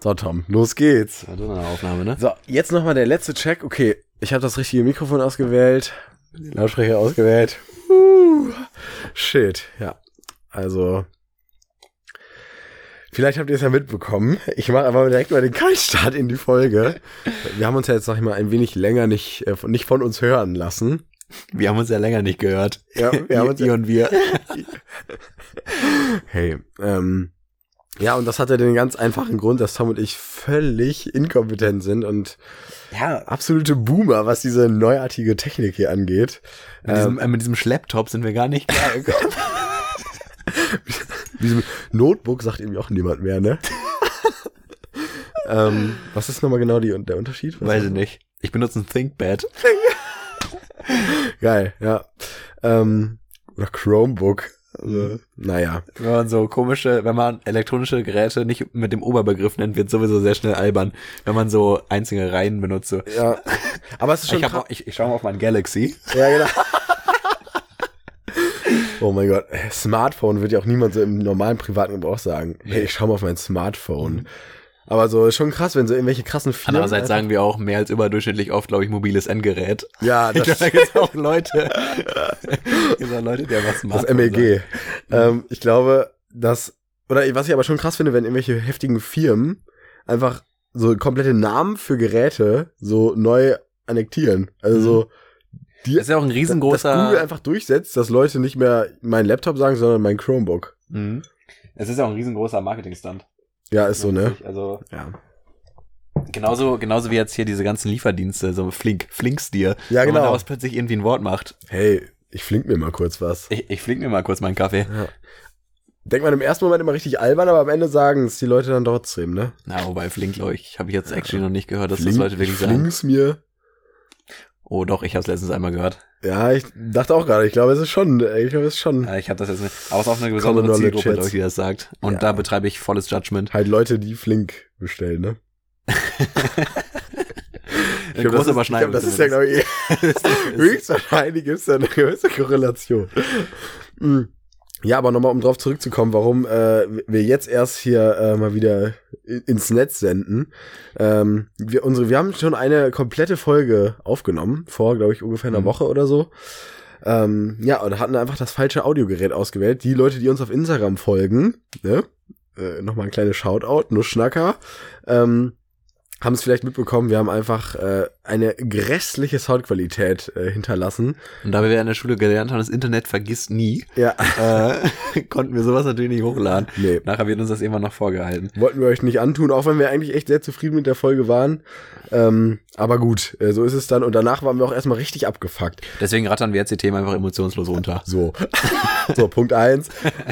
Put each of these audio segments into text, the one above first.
So, Tom, los geht's. Das ist eine Aufnahme, ne? So, jetzt nochmal der letzte Check. Okay, ich habe das richtige Mikrofon ausgewählt, den Lautsprecher ausgewählt. Uh, shit, ja. Also, vielleicht habt ihr es ja mitbekommen. Ich mache aber direkt mal den Kaltstart in die Folge. Wir haben uns ja jetzt noch mal ein wenig länger nicht, äh, nicht von uns hören lassen. Wir haben uns ja länger nicht gehört. Ja, wir haben uns ihr und wir. Hey, ähm, ja, und das hatte den ganz einfachen Grund, dass Tom und ich völlig inkompetent sind und Ja, absolute Boomer, was diese neuartige Technik hier angeht. mit, diesem, äh, mit diesem Schlepptop sind wir gar nicht klar gekommen. Diesem Notebook sagt irgendwie auch niemand mehr, ne? ähm, was ist nochmal genau die, der Unterschied? Was Weiß ich nicht. Ich benutze ein ThinkPad. Geil, ja. Ähm, oder Chromebook. Also, naja. Wenn man so komische, wenn man elektronische Geräte nicht mit dem Oberbegriff nennt, wird sowieso sehr schnell albern. Wenn man so einzelne Reihen benutzt. So. Ja. Aber es ist schon Ich, hab ich, ich schaue mal auf mein Galaxy. Ja, genau. Oh mein Gott, Smartphone wird ja auch niemand so im normalen privaten Gebrauch sagen. Hey, ich schau mal auf mein Smartphone. Aber so ist schon krass, wenn so irgendwelche krassen Firmen. Andererseits sagen wir auch mehr als überdurchschnittlich oft, glaube ich, mobiles Endgerät. ja, das, da gibt auch Leute. auch Leute, die haben was das MEG. Ähm, ich glaube, dass, oder was ich aber schon krass finde, wenn irgendwelche heftigen Firmen einfach so komplette Namen für Geräte so neu annektieren. Also so, die, Das ist ja auch ein dass riesengroßer. Google einfach durchsetzt, dass Leute nicht mehr mein Laptop sagen, sondern mein Chromebook. Mhm. Es ist ja auch ein riesengroßer Marketingstand. Ja, ist so, ne? Also Ja. genauso, genauso wie jetzt hier diese ganzen Lieferdienste, so Flink, Flinks dir. Ja, Wo man genau. daraus plötzlich irgendwie ein Wort macht. Hey, ich flink mir mal kurz was. Ich, ich flink mir mal kurz meinen Kaffee. Denkt man im ersten Moment immer richtig albern, aber am Ende sagen es die Leute dann trotzdem, ne? Na, wobei Flink, glaube ich, habe ich jetzt actually noch nicht gehört, dass das Flink- Leute wirklich sagen. flink's mir. Oh doch, ich habe es letztens einmal gehört. Ja, ich dachte auch gerade, ich glaube, es ist schon, ich glaube, es ist schon Äh, Ich habe das jetzt nicht. Aber es ist auch eine besondere Zielgruppe, glaube ich, die das sagt. Und Ja. da betreibe ich volles Judgment. halt Leute, die flink bestellen, ne? Ich Eine glaub, große das ist, ich glaub, das ist ja, glaube ich, höchstwahrscheinlich gibt es da eine gewisse Korrelation. Mm. Ja, aber nochmal, um drauf zurückzukommen, warum äh, wir jetzt erst hier äh, mal wieder ins Netz senden. Ähm, wir, unsere, wir haben schon eine komplette Folge aufgenommen, vor, glaube ich, ungefähr einer Mhm. Woche oder so. Ähm, ja, und hatten einfach das falsche Audiogerät ausgewählt. Die Leute, die uns auf Instagram folgen, ne? Äh, Nochmal ein kleines Shoutout, nur Schnacker. Ähm, haben es vielleicht mitbekommen, wir haben einfach äh, eine grässliche Soundqualität äh, hinterlassen. Und da wir in der Schule gelernt haben, das Internet vergisst nie, Ja, äh, konnten wir sowas natürlich nicht hochladen. nee, Nachher wird uns das irgendwann noch vorgehalten. wollten wir euch nicht antun, auch wenn wir eigentlich echt sehr zufrieden mit der Folge waren. Ähm, aber gut, äh, so ist es dann. Und danach waren wir auch erstmal richtig abgefuckt. Deswegen rattern wir jetzt die Themen einfach emotionslos runter. So. so, Punkt eins.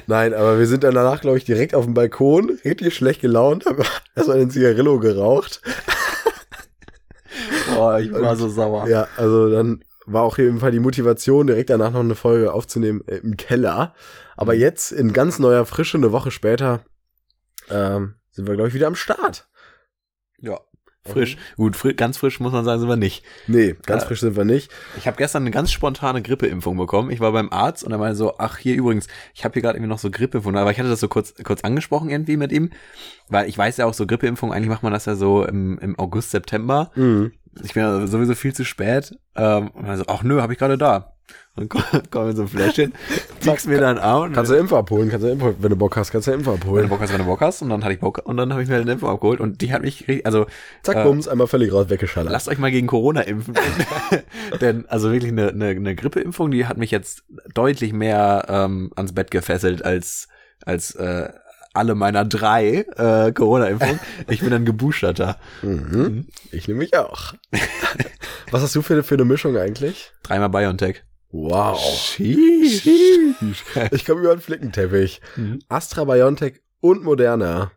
Nein, aber wir sind dann danach, glaube ich, direkt auf dem Balkon, richtig schlecht gelaunt, haben erstmal den Zigarillo geraucht. Boah, ich war so sauer. Ja, also dann war auch hier Fall die Motivation, direkt danach noch eine Folge aufzunehmen äh, im Keller. Aber Mhm. jetzt in ganz neuer Frische, eine Woche später, ähm, sind wir, glaube ich, wieder am Start. Ja. Frisch. Gut, fri ganz frisch muss man sagen, sind wir nicht. Nee, ganz Ja. frisch sind wir nicht. Ich habe gestern eine ganz spontane Grippeimpfung bekommen. Ich war beim Arzt und er meinte so, ach hier übrigens, ich habe hier gerade irgendwie noch so Grippeimpfung, aber ich hatte das so kurz kurz angesprochen irgendwie mit ihm, weil ich weiß ja auch so Grippeimpfung, eigentlich macht man das ja so im, im August, September. Mhm. Ich bin ja sowieso viel zu spät. Ähm, und er so, ach nö, habe ich gerade da. Und kommt komm in so ein Fläschchen, ziehst mir dann Arm. Kannst du Impf abholen, kannst du Impf, wenn du Bock hast, kannst du Impf wenn du abholen. Bock hast, wenn du Bock hast. Und dann hatte ich Bock und dann habe ich mir eine Impfung abgeholt und die hat mich, also Zack, äh, bums, einmal völlig raus, weggeschallert. Lasst euch mal gegen Corona impfen. Denn also wirklich eine, eine, eine Grippeimpfung, die hat mich jetzt deutlich mehr ähm, ans Bett gefesselt als, als äh, alle meiner drei äh, Corona-Impfungen. Ich bin ein Geboosterter. Mhm. Ich nehme mich auch. Was hast du für, für eine Mischung eigentlich? Dreimal BioNTech. Wow. Sheesh. Sheesh. Ich komme über den Flickenteppich. Mhm. Astra, BioNTech und Moderna.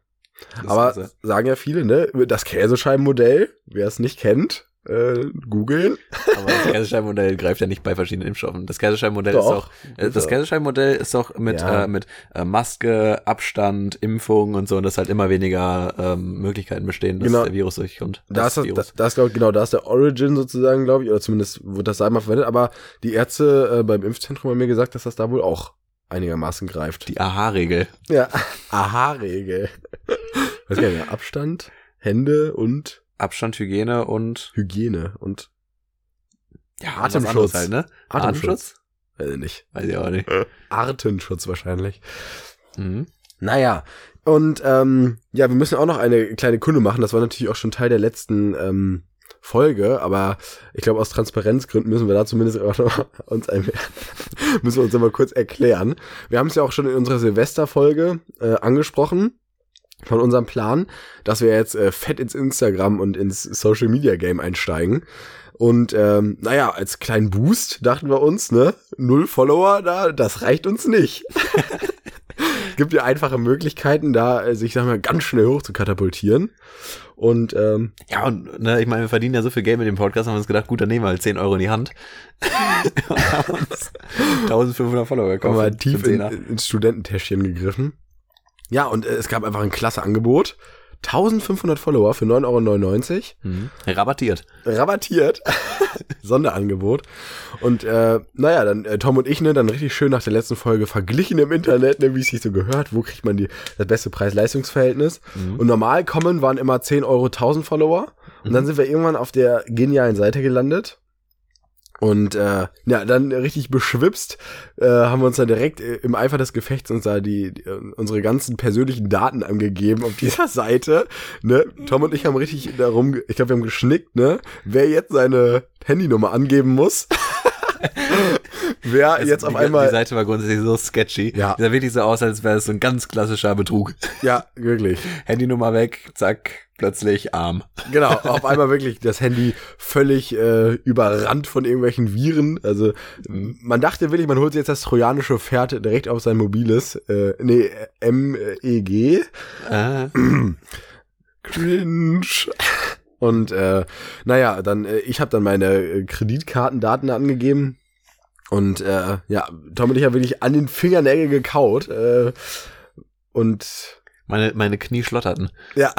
Das Aber sagen ja viele, ne? Das Käsescheibenmodell, wer es nicht kennt, äh, googeln. aber das Käsescheibenmodell greift ja nicht bei verschiedenen Impfstoffen. Das Käsescheibenmodell ist Doch. auch, äh, das Käsescheibenmodell ist doch mit, Ja. äh, mit äh, Maske, Abstand, Impfung und so, und dass halt immer weniger ähm, Möglichkeiten bestehen, dass Genau. der Virus durchkommt. Da ist, das, Virus. da, da ist glaub, genau, da ist der Origin sozusagen, glaube ich, oder zumindest wird das einmal verwendet, aber die Ärzte äh, beim Impfzentrum haben mir gesagt, dass das da wohl auch einigermaßen greift. die Aha-Regel. Ja. Aha-Regel. nicht mehr, Abstand, Hände und Abstand, Hygiene und Hygiene und ja, Atemschutz. Halt, ne? Atemschutz. Weiß ich nicht. Weiß ich auch nicht. Artenschutz wahrscheinlich. Mhm. Naja, und ähm, ja, wir müssen auch noch eine kleine Kunde machen. Das war natürlich auch schon Teil der letzten ähm, Folge, aber ich glaube, aus Transparenzgründen müssen wir da zumindest auch noch uns ein, müssen wir uns immer kurz erklären. Wir haben es ja auch schon in unserer Silvesterfolge äh, angesprochen von unserem Plan, dass wir jetzt äh, fett ins Instagram und ins Social Media Game einsteigen. Und ähm, naja, als kleinen Boost dachten wir uns, ne, null Follower da, das reicht uns nicht. Gibt ja einfache Möglichkeiten, da äh, sich, sag mal, ganz schnell hoch zu katapultieren. Und ähm, Ja, und ne, ich meine, wir verdienen ja so viel Geld mit dem Podcast, haben wir uns gedacht, gut, dann nehmen wir halt 10 Euro in die Hand. haben uns 1500 Follower haben gekauft. wir für- tief in, ins Studententäschchen gegriffen. Ja, und äh, es gab einfach ein klasse Angebot. 1500 Follower für 9,99 Euro. Mhm. Rabattiert. rabattiert. Sonderangebot. Und äh, naja, dann äh, Tom und ich, ne, dann richtig schön nach der letzten Folge verglichen im Internet, ne, wie es sich so gehört, wo kriegt man die, das beste Preis-Leistungs-Verhältnis. Und normal kommen waren immer 10 Euro 1000 Follower. Und dann sind wir irgendwann auf der genialen Seite gelandet. Und äh, ja, dann richtig beschwipst äh, haben wir uns dann direkt äh, im Eifer des Gefechts uns da die, die äh, unsere ganzen persönlichen Daten angegeben auf dieser Seite. Ne? Tom und ich haben richtig darum, ich glaube, wir haben geschnickt, ne? Wer jetzt seine Handynummer angeben muss. wer Also jetzt auf die, einmal. Die Seite war grundsätzlich so sketchy. Ja. Die sah wirklich so aus, als wäre es so ein ganz klassischer Betrug. ja, wirklich. Handynummer weg, zack, plötzlich arm. Genau, auf einmal wirklich das Handy völlig äh, überrannt von irgendwelchen Viren. Also man dachte wirklich, man holt sich jetzt das trojanische Pferd direkt auf sein mobiles, äh, nee, MEG. Äh, Cringe. Und äh, naja, dann, äh, ich habe dann meine äh, Kreditkartendaten angegeben. Und äh, ja, Tom und ich haben wirklich an den Fingernägeln gekaut. Äh, und meine, meine Knie schlotterten. ja.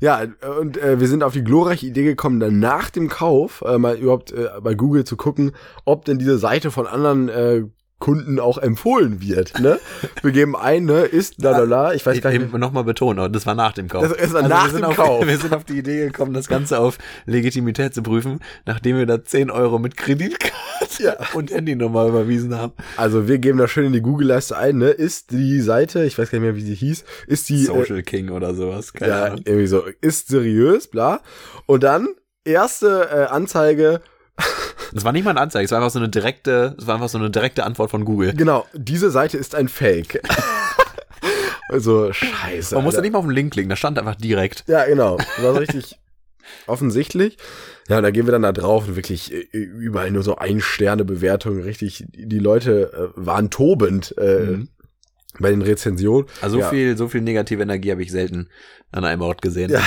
ja, und äh, wir sind auf die glorreiche Idee gekommen, dann nach dem Kauf äh, mal überhaupt äh, bei Google zu gucken, ob denn diese Seite von anderen äh, Kunden auch empfohlen wird. Ne? Wir geben ein, ne, ist la la la, ich weiß gar nicht. Nochmal betonen, aber das war nach dem Kauf. Das ist nach wir sind dem auf, Kauf. Wir sind auf die Idee gekommen, das Ganze auf Legitimität zu prüfen, nachdem wir da 10 Euro mit Kreditkarte Ja. und Handynummer überwiesen haben. Also wir geben da schön in die Google-Leiste ein, ne? Ist die Seite, ich weiß gar nicht mehr, wie sie hieß, ist die Social King oder sowas. äh, Keine ja, Ahnung. irgendwie so, ist seriös, bla. Und dann erste äh, Anzeige, Das war nicht mal eine Anzeige, es war einfach so eine direkte, es war einfach so eine direkte Antwort von Google. genau, diese Seite ist ein Fake. also scheiße. Man musste Alter. nicht mal auf den Link klicken, da stand einfach direkt. Ja, genau. Das war so richtig offensichtlich. Ja, und da gehen wir dann da drauf und wirklich äh, überall nur so Ein-Sterne-Bewertungen, richtig, die Leute äh, waren tobend äh, Mhm. Bei den Rezensionen. Also ja. so viel, so viel negative Energie habe ich selten an einem Ort gesehen. Ja,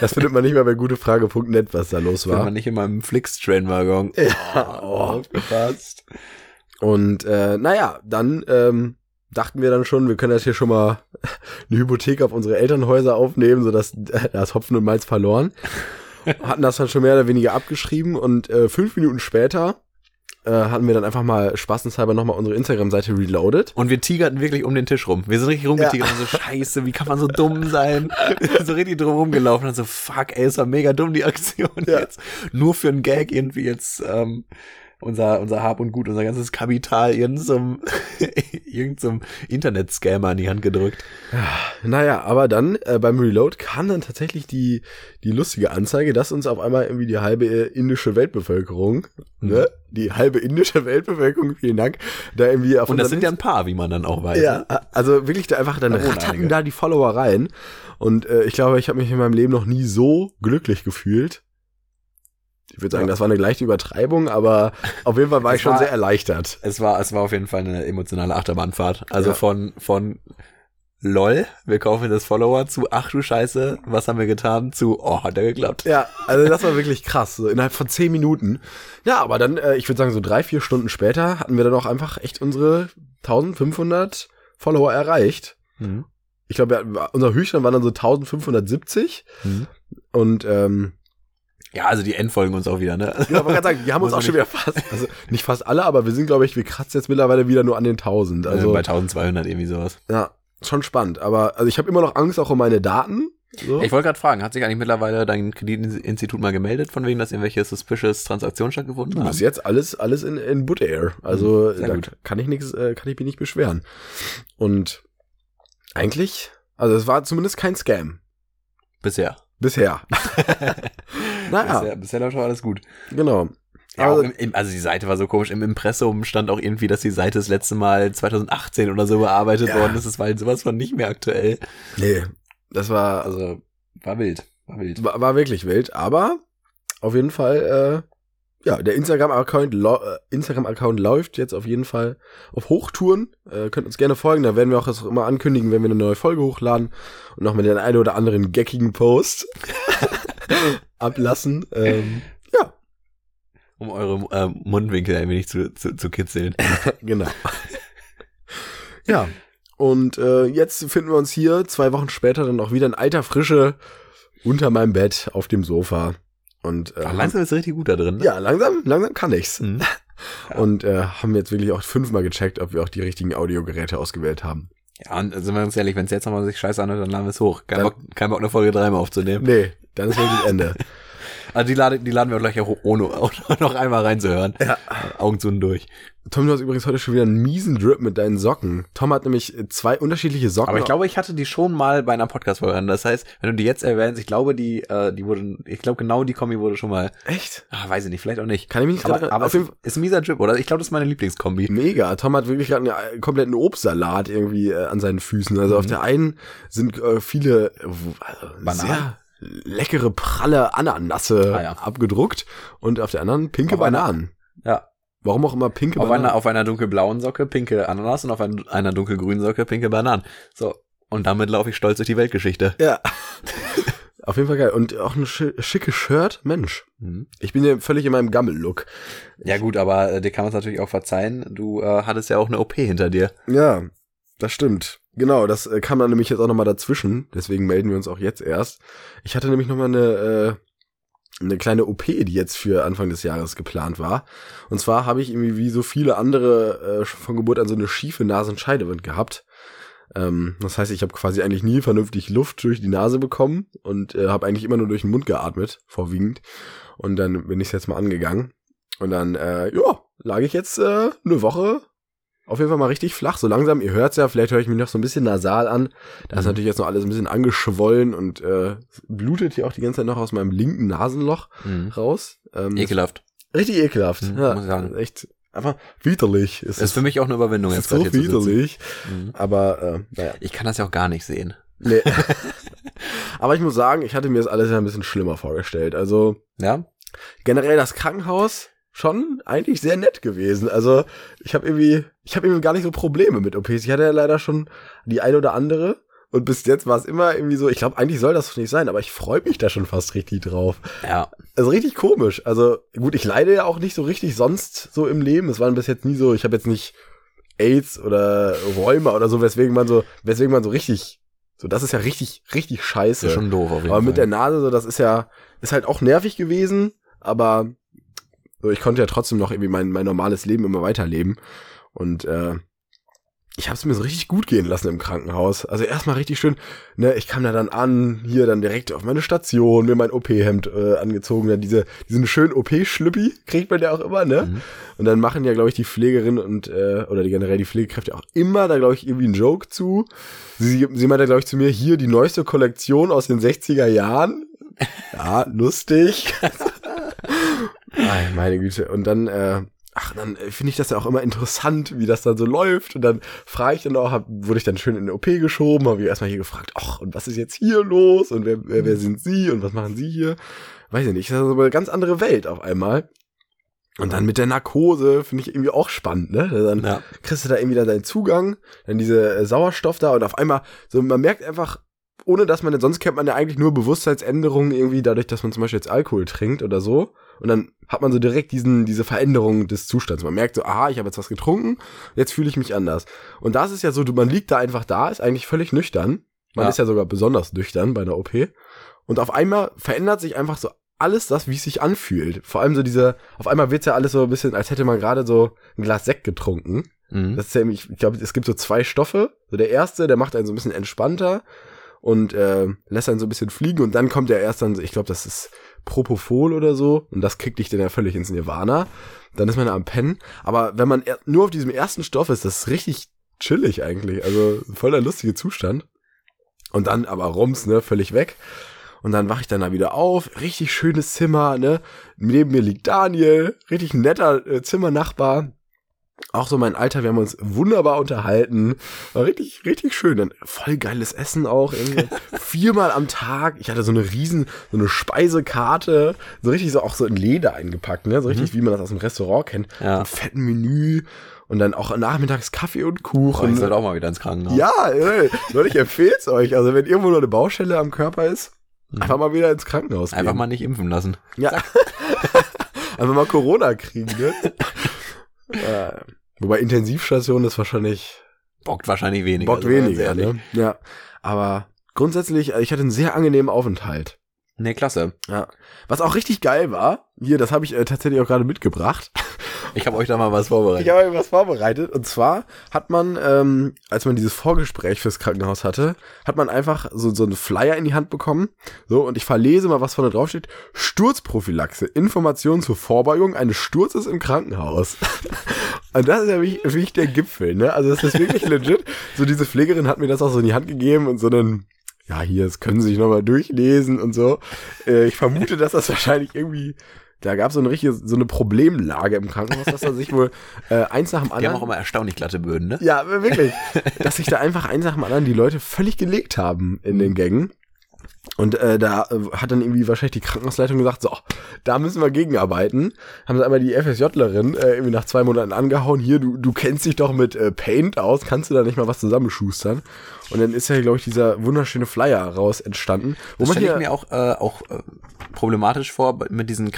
das findet man nicht mehr bei gutefrage.net, was da los Wenn war. man nicht immer im Flix-Train-Waggon. Ja, oh, aufgepasst. Und äh, naja, dann ähm, dachten wir dann schon, wir können das hier schon mal eine Hypothek auf unsere Elternhäuser aufnehmen, sodass äh, das Hopfen und Malz verloren. Hatten das dann schon mehr oder weniger abgeschrieben und äh, fünf Minuten später äh, hatten wir dann einfach mal spaßenshalber nochmal unsere Instagram-Seite reloaded. Und wir tigerten wirklich um den Tisch rum. Wir sind richtig rumgetigert und so, scheiße, wie kann man so dumm sein? so richtig drum rumgelaufen und so, fuck, ey, es war mega dumm, die Aktion Ja. jetzt. Nur für einen Gag irgendwie jetzt ähm, unser, unser Hab und Gut, unser ganzes Kapital irgendeinem irgendeinem Internet-Scammer in die Hand gedrückt. Naja, aber dann äh, beim Reload kam dann tatsächlich die, die lustige Anzeige, dass uns auf einmal irgendwie die halbe äh, indische Weltbevölkerung, ne, die halbe indische Weltbevölkerung, vielen Dank, da irgendwie auf Und das sind ja ein paar, wie man dann auch weiß. Ja, ne? also wirklich da einfach dann Da rattacken da die Follower rein. Und äh, ich glaube, ich habe mich in meinem Leben noch nie so glücklich gefühlt. Ich würde sagen, Ja. das war eine leichte Übertreibung, aber auf jeden Fall war Es ich schon war- sehr erleichtert. Es war, es war auf jeden Fall eine emotionale Achterbahnfahrt. Also Ja. von, von LOL, wir kaufen das Follower zu, ach du Scheiße, was haben wir getan, zu, oh, hat er geklappt. Ja, also das war wirklich krass, so innerhalb von zehn Minuten. Ja, aber dann, äh, ich würde sagen, so drei, vier Stunden später hatten wir dann auch einfach echt unsere 1500 Follower erreicht. Mhm. Ich glaube, unser Höchststand war dann so 1570 Mhm. und ähm, Ja, also die End folgen uns auch wieder, ne? Ja, aber gerade sagen, wir haben uns auch schon wieder fast, also nicht fast alle, aber wir sind, glaube ich, wir kratzen jetzt mittlerweile wieder nur an den 1000. Also bei 1200 irgendwie sowas. ja. schon spannend. Aber also ich habe immer noch Angst auch um meine Daten. So. Ich wollte gerade fragen, hat sich eigentlich mittlerweile dein Kreditinstitut mal gemeldet, von wegen, dass irgendwelche suspicious Transaktionen stattgefunden haben? Bis jetzt alles, alles in, in Butt Air. Also Sehr da gut. kann ich nichts, äh, kann ich mich nicht beschweren. Und eigentlich, also es war zumindest kein Scam. Bisher. Bisher. naja, Bisher, bisher läuft schon alles gut. genau. Ja, Also- im, also die Seite war so komisch. Im Impressum stand auch irgendwie, dass die Seite das letzte Mal 2018 oder so bearbeitet Ja. worden ist. Das war halt sowas von nicht mehr aktuell. Nee, das war, also, war wild. War wild. war, war wirklich wild, aber auf jeden Fall, äh, ja, der Instagram-Account äh, Instagram-Account läuft jetzt auf jeden Fall auf Hochtouren. Äh, könnt uns gerne folgen, da werden wir auch das immer ankündigen, wenn wir eine neue Folge hochladen und noch mit den einen oder anderen geckigen Post ablassen. Ähm, ja, Um eure ähm, Mundwinkel ein wenig zu, zu, zu kitzeln. genau. ja, und äh, jetzt finden wir uns hier zwei Wochen später dann auch wieder in alter Frische unter meinem Bett auf dem Sofa. Und äh, Ach, langsam ist richtig gut da drin. Ne? ja, langsam, langsam kann ich's. Mhm. Ja. Und äh, haben jetzt wirklich auch fünfmal gecheckt, ob wir auch die richtigen Audiogeräte ausgewählt haben. Ja, und sind wir uns ehrlich, wenn es jetzt nochmal sich scheiße anhört, dann laden wir es hoch. Kein Dann- Bock, kein Bock, eine Folge dreimal aufzunehmen. Nee, dann ist wirklich Ende. Also die, lade, die laden wir gleich auch ohne auch noch einmal reinzuhören. Ja. Augen zu und durch. Tom, du hast übrigens heute schon wieder einen miesen Drip mit deinen Socken. Tom hat nämlich zwei unterschiedliche Socken. Aber ich glaube, ich hatte die schon mal bei einer Podcast-Folge an. Das heißt, wenn du die jetzt erwähnst, ich glaube, die, äh, die wurde, ich glaube, genau die Kombi wurde schon mal, Echt? ah, weiß ich nicht, vielleicht auch nicht. Kann ich mich nicht Aber, gerade aber auf jeden Fall ist ein mieser Drip, oder? Ich glaube, das ist meine Lieblingskombi. Mega. Tom hat wirklich gerade einen äh, kompletten Obstsalat irgendwie äh, an seinen Füßen. Also auf Mhm. der einen sind äh, viele äh, also Bananen? sehr leckere, pralle Ananasse Ah, ja. abgedruckt und auf der anderen pinke Auf einer- Bananen. Ja. Warum auch immer pinke Auf Bananen. einer, auf einer dunkelblauen Socke pinke Ananas und auf ein, einer dunkelgrünen Socke pinke Bananen. So. Und damit laufe ich stolz durch die Weltgeschichte. ja. auf jeden Fall geil. Und auch ein schi schicke Shirt. Mensch. Mhm. Ich bin ja völlig in meinem Gammel-Look. Ja gut, aber äh, dir kann man es natürlich auch verzeihen. Du äh, hattest ja auch eine OP hinter dir. Ja, das stimmt. Genau, das äh, kam dann nämlich jetzt auch nochmal dazwischen. Deswegen melden wir uns auch jetzt erst. Ich hatte nämlich nochmal eine, äh, eine kleine OP, die jetzt für Anfang des Jahres geplant war. Und zwar habe ich irgendwie wie so viele andere äh, von Geburt an so eine schiefe Nasenscheidewand gehabt. Ähm, das heißt, ich habe quasi eigentlich nie vernünftig Luft durch die Nase bekommen und äh, habe eigentlich immer nur durch den Mund geatmet, vorwiegend. Und dann bin ich jetzt mal angegangen. Und dann, äh, ja, lag ich jetzt äh, eine Woche auf jeden Fall mal richtig flach. So langsam, ihr hört's ja, vielleicht höre ich mich noch so ein bisschen nasal an. Da ist Mhm. natürlich jetzt noch alles ein bisschen angeschwollen und äh, blutet hier auch die ganze Zeit noch aus meinem linken Nasenloch Mhm. raus. Ähm, Ekelhaft. Richtig ekelhaft. Mhm, ja, muss ich sagen. Echt einfach widerlich. Es Das ist für mich auch eine Überwindung, jetzt ist so widerlich. Mhm. Aber äh, naja. Ich kann das ja auch gar nicht sehen. Nee. Aber ich muss sagen, ich hatte mir das alles ja ein bisschen schlimmer vorgestellt. Also Ja? generell das Krankenhaus schon eigentlich sehr nett gewesen. Also ich habe irgendwie, ich habe irgendwie gar nicht so Probleme mit OPs. Ich hatte ja leider schon die ein oder andere. Und bis jetzt war es immer irgendwie so, ich glaube, eigentlich soll das nicht sein, aber ich freue mich da schon fast richtig drauf. Ja. Also richtig komisch. Also gut, ich leide ja auch nicht so richtig sonst so im Leben. Es waren bis jetzt nie so, ich habe jetzt nicht AIDS oder Rheuma oder so, weswegen man so, weswegen man so richtig, so das ist ja richtig, richtig scheiße. Ist schon doof auf jeden Aber Fall. mit der Nase, so, das ist ja, ist halt auch nervig gewesen, aber so, ich konnte ja trotzdem noch irgendwie mein, mein normales Leben immer weiterleben. Und äh, ich habe es mir so richtig gut gehen lassen im Krankenhaus. Also erstmal richtig schön, ne, ich kam da dann an, hier dann direkt auf meine Station, mir mein OP-Hemd äh, angezogen, dann diese, diesen schönen OP-Schlüppi kriegt man ja auch immer, ne? Mhm. Und dann machen ja, glaube ich, die Pflegerin und, äh, oder die generell die Pflegekräfte auch immer da, glaube ich, irgendwie einen Joke zu. Sie, sie meinte, glaube ich, zu mir, hier die neueste Kollektion aus den 60er Jahren. Ja, lustig. Ay, meine Güte. Und dann, äh, ach, dann äh, finde ich das ja auch immer interessant, wie das dann so läuft. Und dann frage ich dann auch, hab, wurde ich dann schön in den OP geschoben, habe ich erstmal hier gefragt, ach, und was ist jetzt hier los? Und wer, wer, wer sind Sie? Und was machen Sie hier? Weiß ich nicht, das ist aber eine ganz andere Welt auf einmal. Und dann mit der Narkose finde ich irgendwie auch spannend, ne? Dann Ja. kriegst du da irgendwie da deinen Zugang, dann diese äh, Sauerstoff da und auf einmal, so man merkt einfach, ohne dass man, sonst kennt man ja eigentlich nur Bewusstseinsänderungen irgendwie dadurch, dass man zum Beispiel jetzt Alkohol trinkt oder so. Und dann hat man so direkt diesen, diese Veränderung des Zustands. Man merkt so, aha, ich habe jetzt was getrunken, jetzt fühle ich mich anders. Und das ist ja so, du, man liegt da einfach da, ist eigentlich völlig nüchtern. Man Ja. ist ja sogar besonders nüchtern bei einer OP. Und auf einmal verändert sich einfach so alles das, wie es sich anfühlt. Vor allem so diese, auf einmal wird's ja alles so ein bisschen, als hätte man gerade so ein Glas Sekt getrunken. Mhm. Das ist ja, ich glaube, es gibt so zwei Stoffe. So der erste, der macht einen so ein bisschen entspannter und äh, lässt einen so ein bisschen fliegen und dann kommt der erst dann, ich glaube, das ist Propofol oder so und das kickt dich dann ja völlig ins Nirvana. Dann ist man am Pennen. Aber wenn man nur auf diesem ersten Stoff ist, das ist richtig chillig eigentlich. Also voll der lustige Zustand. Und dann aber rums, ne, völlig weg. Und dann wache ich dann da wieder auf. Richtig schönes Zimmer, ne. Neben mir liegt Daniel. Richtig netter äh, Zimmernachbar. Auch so mein Alter, wir haben uns wunderbar unterhalten. War richtig, richtig schön. Dann voll geiles Essen auch. irgendwie. Viermal am Tag. Ich hatte so eine riesen, so eine Speisekarte. So richtig so auch so in Leder eingepackt, ne? So richtig, wie man das aus dem Restaurant kennt. Ja. So ein fetten Menü. Und dann auch nachmittags Kaffee und Oh, Kuchen. ich sollte auch mal wieder ins Krankenhaus. Ja, Leute, ich empfehle es euch. Also wenn irgendwo noch eine Baustelle am Körper ist, einfach mal wieder ins Krankenhaus gehen. Einfach mal nicht impfen lassen. Ja. einfach mal Corona kriegen, ne? äh, wobei Intensivstation ist wahrscheinlich Bockt wahrscheinlich weniger. Bock sind wir ganz weniger, ne? Ja. Aber grundsätzlich, äh, ich hatte einen sehr angenehmen Aufenthalt. Nee, klasse. Ja. Was auch richtig geil war, hier, das habe ich äh, tatsächlich auch gerade mitgebracht. Ich habe euch da mal was vorbereitet. Ich habe irgendwas vorbereitet. Und zwar hat man, ähm, als man dieses Vorgespräch fürs Krankenhaus hatte, hat man einfach so, so einen Flyer in die Hand bekommen. So, und ich verlese mal, was vorne drauf steht. Sturzprophylaxe. Informationen zur Vorbeugung eines Sturzes im Krankenhaus. und das ist ja wirklich, wirklich der Gipfel, ne? Also das ist wirklich legit. So, diese Pflegerin hat mir das auch so in die Hand gegeben und so einen, ja, hier, das können Sie sich nochmal durchlesen und so. Äh, ich vermute, dass das wahrscheinlich irgendwie, da gab es so eine richtige, so eine Problemlage im Krankenhaus, dass da sich wohl äh, eins nach dem Die anderen. haben auch immer erstaunlich glatte Böden, ne? ja, wirklich. dass sich da einfach eins nach dem anderen die Leute völlig gelegt haben in den Gängen. Und äh, da äh, hat dann irgendwie wahrscheinlich die Krankenhausleitung gesagt, so, da müssen wir gegenarbeiten. Haben sie einmal die FSJlerin äh, irgendwie nach zwei Monaten angehauen, hier, du, du kennst dich doch mit äh, Paint aus, kannst du da nicht mal was zusammenschustern? Und dann ist ja, glaube ich, dieser wunderschöne Flyer raus entstanden. Wo Das stelle ich mir auch, äh, auch äh, problematisch vor mit diesen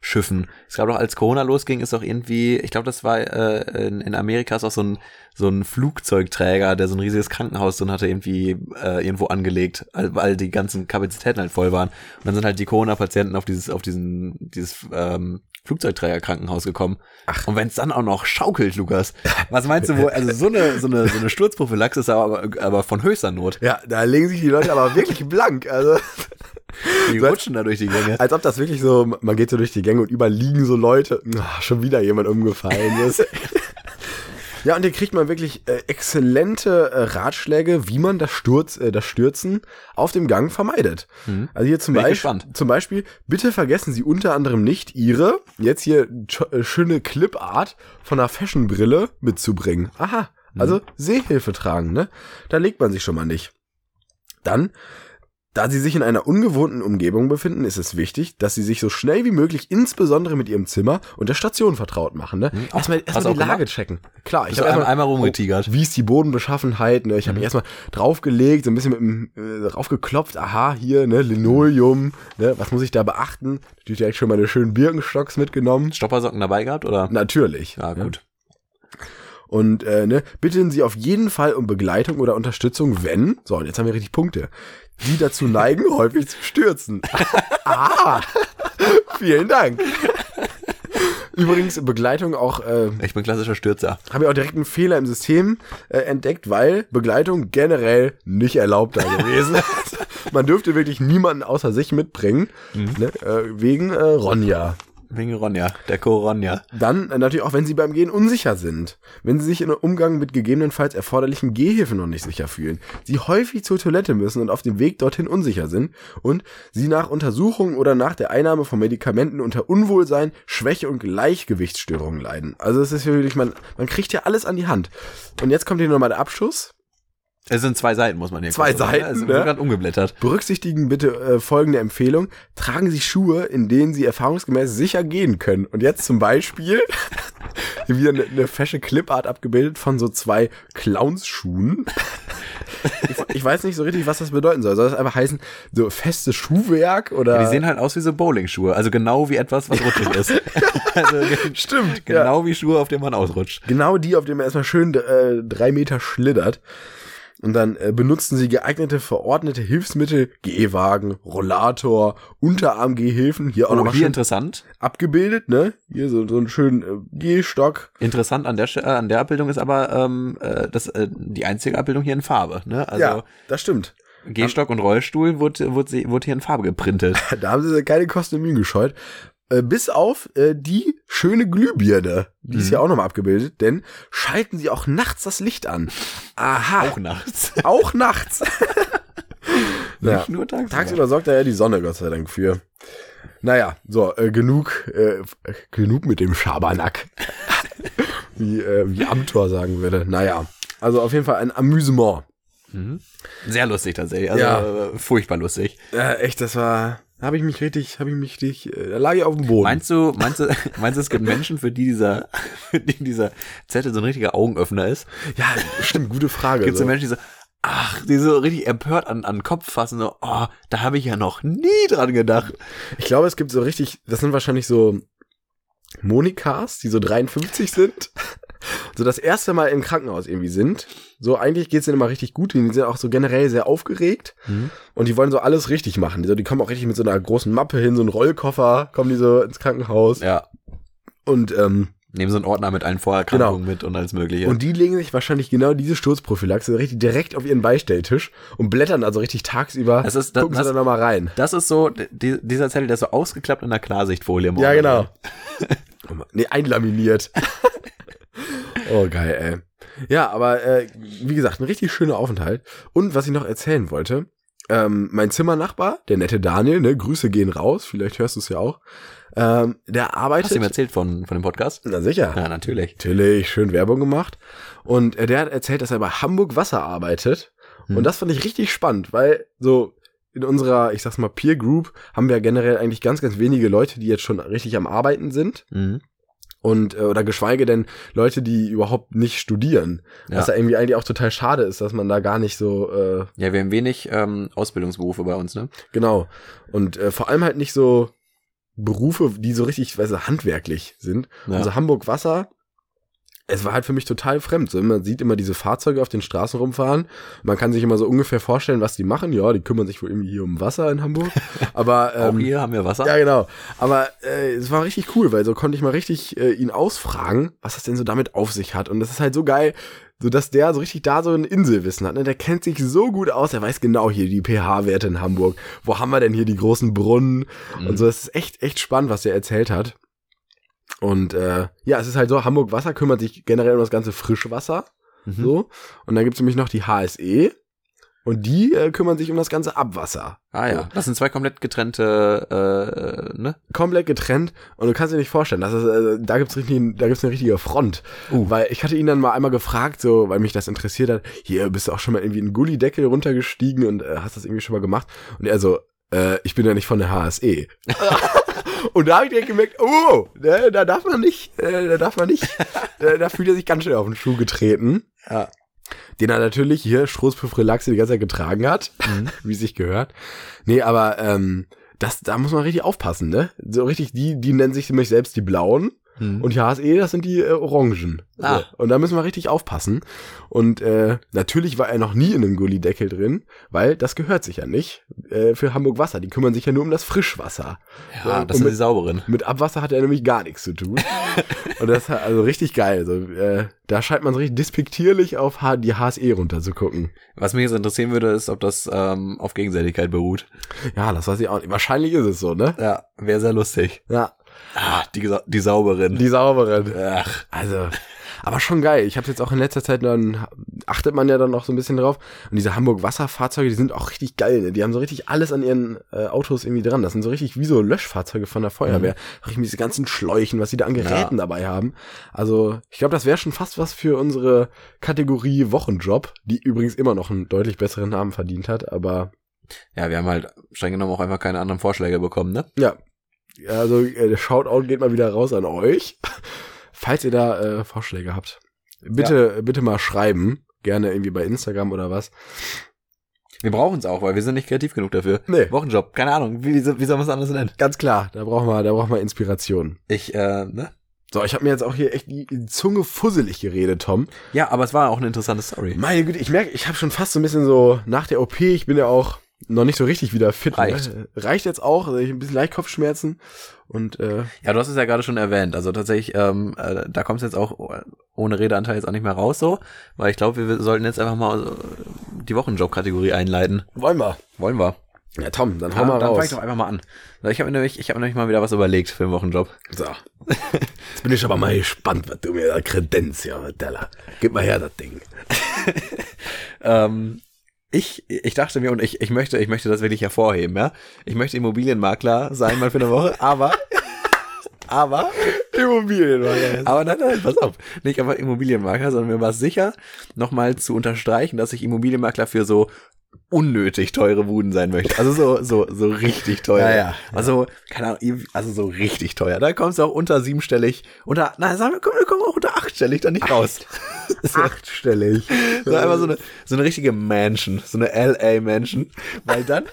Krankenhausschiffen. Es gab doch, als Corona losging, ist auch irgendwie, ich glaube, das war äh, in, in Amerika ist auch so ein so ein Flugzeugträger, der so ein riesiges Krankenhaus drin hatte, irgendwie äh, irgendwo angelegt, weil- weil die ganzen Kapazitäten halt voll waren. Und dann sind halt die Corona-Patienten auf dieses auf diesen dieses ähm, Flugzeugträger-Krankenhaus gekommen. Ach. Und wenn es dann auch noch schaukelt, Lukas, was meinst du wohl? Also so eine so eine so eine Sturzprophylaxe ist aber aber von höchster Not. ja, da legen sich die Leute aber wirklich blank. Also Die rutschen da durch die Gänge. Als ob das wirklich so, man geht so durch die Gänge und überall liegen so Leute. Ah, schon wieder jemand umgefallen ist. ja, und hier kriegt man wirklich äh, exzellente äh, Ratschläge, wie man das, Sturz, äh, das Stürzen auf dem Gang vermeidet. Also hier zum, gespannt. zum Beispiel, bitte vergessen Sie unter anderem nicht Ihre, jetzt hier äh, schöne Clipart von einer Fashionbrille mitzubringen. Aha, also Sehhilfe tragen, ne? Da legt man sich schon mal nicht. Dann da sie sich in einer ungewohnten Umgebung befinden, ist es wichtig, dass sie sich so schnell wie möglich, insbesondere mit ihrem Zimmer und der Station vertraut machen. Ne? Erstmal, hast erstmal du die Lage gemacht? checken. Klar, ich habe erstmal, einmal rumgetigert. wie ist die Bodenbeschaffenheit? Ne? Ich habe mich erstmal draufgelegt, so ein bisschen mit dem äh, draufgeklopft. Aha, hier ne Linoleum. Ne? Was muss ich da beachten? Natürlich direkt schon meine schönen Birkenstocks mitgenommen. Stoppersocken dabei gehabt oder? Natürlich. Ja, gut. Und äh, ne, bitten Sie auf jeden Fall um Begleitung oder Unterstützung, wenn, so, und jetzt haben wir richtig Punkte, die dazu neigen, häufig zu stürzen. ah, vielen Dank. Übrigens, Begleitung auch, äh, Ich bin klassischer Stürzer. habe ich auch direkt einen Fehler im System äh, entdeckt, weil Begleitung generell nicht erlaubt da gewesen. Man dürfte wirklich niemanden außer sich mitbringen, ne, äh, wegen äh, Ronja. Wegen Ronja, der Coronja. Dann äh, natürlich auch, wenn Sie beim Gehen unsicher sind. Wenn Sie sich im Umgang mit gegebenenfalls erforderlichen Gehhilfen noch nicht sicher fühlen. Sie häufig zur Toilette müssen und auf dem Weg dorthin unsicher sind. Und Sie nach Untersuchungen oder nach der Einnahme von Medikamenten unter Unwohlsein, Schwäche und Gleichgewichtsstörungen leiden. Also es ist wirklich, man, man kriegt ja alles an die Hand. Und jetzt kommt hier nochmal der Abschuss. Es sind zwei Seiten, muss man hier Zwei kurz sagen, Seiten, ne? Also, ne? wir gerade umgeblättert. Berücksichtigen bitte äh, folgende Empfehlung. Tragen Sie Schuhe, in denen Sie erfahrungsgemäß sicher gehen können. Und jetzt zum Beispiel hier wieder eine, eine fesche Clipart abgebildet von so zwei Clownsschuhen. Ich, ich weiß nicht so richtig, was das bedeuten soll. Soll das einfach heißen, so festes Schuhwerk oder? Die sehen halt aus wie so Bowlingschuhe. Also genau wie etwas, was rutschig ist. also, Stimmt, Genau wie Schuhe, auf denen man ausrutscht. Genau die, auf denen man erstmal schön äh, drei Meter schlittert. Und dann äh, benutzen sie geeignete verordnete Hilfsmittel, Gehwagen, Rollator, Unterarmgehhilfen, hier auch Oh, nochmal hier interessant. abgebildet, ne? Hier so, so einen schönen äh, Gehstock. Interessant an der, Sch- äh, an der Abbildung ist aber ähm, äh, das, äh, die einzige Abbildung hier in Farbe. Ne? Also ja, das stimmt. Gehstock und Rollstuhl wurde, wurde, wurde hier in Farbe geprintet. Da haben sie keine Kosten und Mühen gescheut. Äh, bis auf äh, die schöne Glühbirne. Die ist Mhm. ja auch nochmal abgebildet, denn schalten sie auch nachts das Licht an. Aha. Auch nachts. Auch nachts. ja. Nicht nur tagsüber. Tagsüber sorgt da ja die Sonne, Gott sei Dank, für. Naja, so, äh, genug, äh, genug mit dem Schabernack. wie, äh, wie Amtor sagen würde. Naja, also auf jeden Fall ein Amüsement. Mhm. Sehr lustig tatsächlich. Also Ja. äh, furchtbar lustig. Äh, echt, das war, habe ich mich richtig, habe ich mich richtig, äh, da lag ich auf dem Boden. Meinst du, meinst du, meinst du, es gibt Menschen, für die dieser, für die dieser Zettel so ein richtiger Augenöffner ist? ja, stimmt, gute Frage. Gibt es so. Menschen, die so, ach, die so richtig empört an, an den Kopf fassen, so, oh, da habe ich ja noch nie dran gedacht. Ich glaube, es gibt so richtig, das sind wahrscheinlich so Monikas, die so 53 sind. So das erste Mal im Krankenhaus irgendwie sind. So eigentlich geht's denen immer richtig gut. Die sind auch so generell sehr aufgeregt. Mhm. Und die wollen so alles richtig machen. Die, so, die kommen auch richtig mit so einer großen Mappe hin, so ein Rollkoffer, kommen die so ins Krankenhaus. Ja, Und, ähm, nehmen so einen Ordner mit allen Vorerkrankungen mit und alles mögliche. und die legen sich wahrscheinlich genau diese Sturzprophylaxe richtig direkt auf ihren Beistelltisch und blättern also richtig tagsüber. Das ist- das- gucken sie das- dann nochmal rein. das ist so, die, dieser Zettel, der ist so ausgeklappt in der Klarsichtfolie. im Ja, Ordner. genau. nee, einlaminiert. oh, geil, ey. Ja, aber äh, wie gesagt, ein richtig schöner Aufenthalt. Und was ich noch erzählen wollte, ähm, mein Zimmernachbar, der nette Daniel, ne, Grüße gehen raus, vielleicht hörst du es ja auch, ähm, der Hast du ihm arbeitet. erzählt von, von dem Podcast? Na sicher. Ja, natürlich. Natürlich, schön Werbung gemacht. Und äh, der hat erzählt, dass er bei Hamburg Wasser arbeitet. Hm. Und das fand ich richtig spannend, weil so in unserer, ich sag's mal, Peer Group haben wir generell eigentlich ganz, ganz wenige Leute, die jetzt schon richtig am Arbeiten sind. Mhm. Und, äh, oder geschweige denn Leute, die überhaupt nicht studieren. Ja. Was ja irgendwie eigentlich auch total schade ist, dass man da gar nicht so, äh, ja, wir haben wenig ähm, Ausbildungsberufe bei uns, ne? genau. Und äh, vor allem halt nicht so Berufe, die so richtig, weiß ich, handwerklich sind. Ja. Also Hamburg Wasser, es war halt für mich total fremd. So, man sieht immer diese Fahrzeuge auf den Straßen rumfahren. Man kann sich immer so ungefähr vorstellen, was die machen. Ja, die kümmern sich wohl irgendwie hier um Wasser in Hamburg. Aber Auch ähm, hier haben wir Wasser. ja, genau. Aber äh, es war richtig cool, weil so konnte ich mal richtig äh, ihn ausfragen, was das denn so damit auf sich hat. Und das ist halt so geil, so dass der so richtig da so ein Inselwissen hat. Ne? Der kennt sich so gut aus, er weiß genau hier die pH-Werte in Hamburg. Wo haben wir denn hier die großen Brunnen? Mhm. Und so, das ist echt, echt spannend, was der erzählt hat. Und äh, ja, es ist halt so, Hamburg Wasser kümmert sich generell um das ganze Frischwasser. Mhm. So. Und dann gibt's nämlich noch die HSE. Und die äh, kümmern sich um das ganze Abwasser. Ah ja, das sind zwei komplett getrennte, äh, ne? komplett getrennt und du kannst dir nicht vorstellen, das ist, äh, da gibt's richtig, da gibt's eine richtige Front, Uh. weil ich hatte ihn dann mal einmal gefragt, so, weil mich das interessiert hat, hier bist du auch schon mal irgendwie in einen Gullideckel runtergestiegen und äh, hast das irgendwie schon mal gemacht und er so, äh, ich bin ja nicht von der HSE. und da habe ich direkt gemerkt, oh, ne, da darf man nicht, äh, da darf man nicht, da, da fühlt er sich ganz schnell auf den Schuh getreten. Ja. Den er natürlich hier Strohspüffrelaxe die ganze Zeit getragen hat, Mhm. wie sich gehört. Nee, aber ähm, das, da muss man richtig aufpassen, ne? So richtig, die, die nennen sich nämlich selbst die Blauen Mhm. und die HSE, das sind die äh, Orangen. Ah. So. Und da müssen wir richtig aufpassen. Und äh, natürlich war er noch nie in einem Gullideckel drin, weil das gehört sich ja nicht äh, für Hamburg Wasser. Die kümmern sich ja nur um das Frischwasser. ja, und das sind mit- die sauberen. Mit Abwasser hat er nämlich gar nichts zu tun. und das ist also richtig geil. Also, äh, da scheint man so richtig despektierlich auf H die HSE runter zu gucken. Was mich jetzt interessieren würde, ist, ob das ähm, auf Gegenseitigkeit beruht. Ja, das weiß ich auch nicht. Wahrscheinlich ist es so, ne? Ja, wäre sehr lustig. Ja, Ah, die, die sauberen. die sauberen. Ach, Also, aber schon geil. Ich habe jetzt auch in letzter Zeit dann achtet man ja dann auch so ein bisschen drauf. Und diese Hamburg Wasserfahrzeuge, die sind auch richtig geil. Ne? Die haben so richtig alles an ihren äh, Autos irgendwie dran. Das sind so richtig wie so Löschfahrzeuge von der Feuerwehr. Richtig mit diesen ganzen Schläuchen, was sie da an Geräten dabei haben. Also ich glaube, das wäre schon fast was für unsere Kategorie Wochenjob, die übrigens immer noch einen deutlich besseren Namen verdient hat. Aber ja, wir haben halt streng genommen auch einfach keine anderen Vorschläge bekommen, ne? ja, also äh, Shoutout geht mal wieder raus an euch, falls ihr da äh, Vorschläge habt. Bitte, bitte mal schreiben. Gerne irgendwie bei Instagram oder was. Wir brauchen es auch, weil wir sind nicht kreativ genug dafür. Nee. Wochenjob, keine Ahnung, wie, wie soll man es anders nennen? Ganz klar, da brauchen wir, da brauchen wir Inspiration. Ich, äh, ne? So, ich habe mir jetzt auch hier echt die Zunge fusselig geredet, Tom. Ja, aber es war auch eine interessante Story. Meine Güte, ich merke, ich habe schon fast so ein bisschen so nach der OP, ich bin ja auch noch nicht so richtig wieder fit. Reicht. Ne? Reicht jetzt auch, also ich ein bisschen leicht Kopfschmerzen und äh, Ja, du hast es ja gerade schon erwähnt. Also tatsächlich, ähm, äh, da kommst du jetzt auch ohne Redeanteil jetzt auch nicht mehr raus so, weil ich glaube, wir sollten jetzt einfach mal äh, die Wochenjob-Kategorie einleiten. wollen wir. Wollen wir? Ja, Tom, dann hau Ja, mal dann fang raus. ich doch einfach mal an. Ich habe mir nämlich, ich habe nämlich mal wieder was überlegt für den Wochenjob. So. Jetzt bin ich aber mal gespannt, was du mir da kredenz, ja, Della. Gib mal her das Ding. Ähm, ich, ich dachte mir und ich, ich möchte, ich möchte das wirklich hervorheben, ja. Ich möchte Immobilienmakler sein mal für eine Woche, aber, aber, Immobilien, aber nein, nein, pass auf. Nicht einfach Immobilienmakler, sondern mir war es sicher, nochmal zu unterstreichen, dass ich Immobilienmakler für so unnötig teure Wuden sein möchte. Also so, so, so richtig teuer. Ja, ja, Also, keine Ahnung, also so richtig teuer. Da kommst du auch unter siebenstellig, unter, na, sagen wir, komm, wir kommen auch unter achtstellig da nicht raus. Achtstellig. So einfach so eine, so eine richtige Mansion, so eine LA-Mansion, weil dann,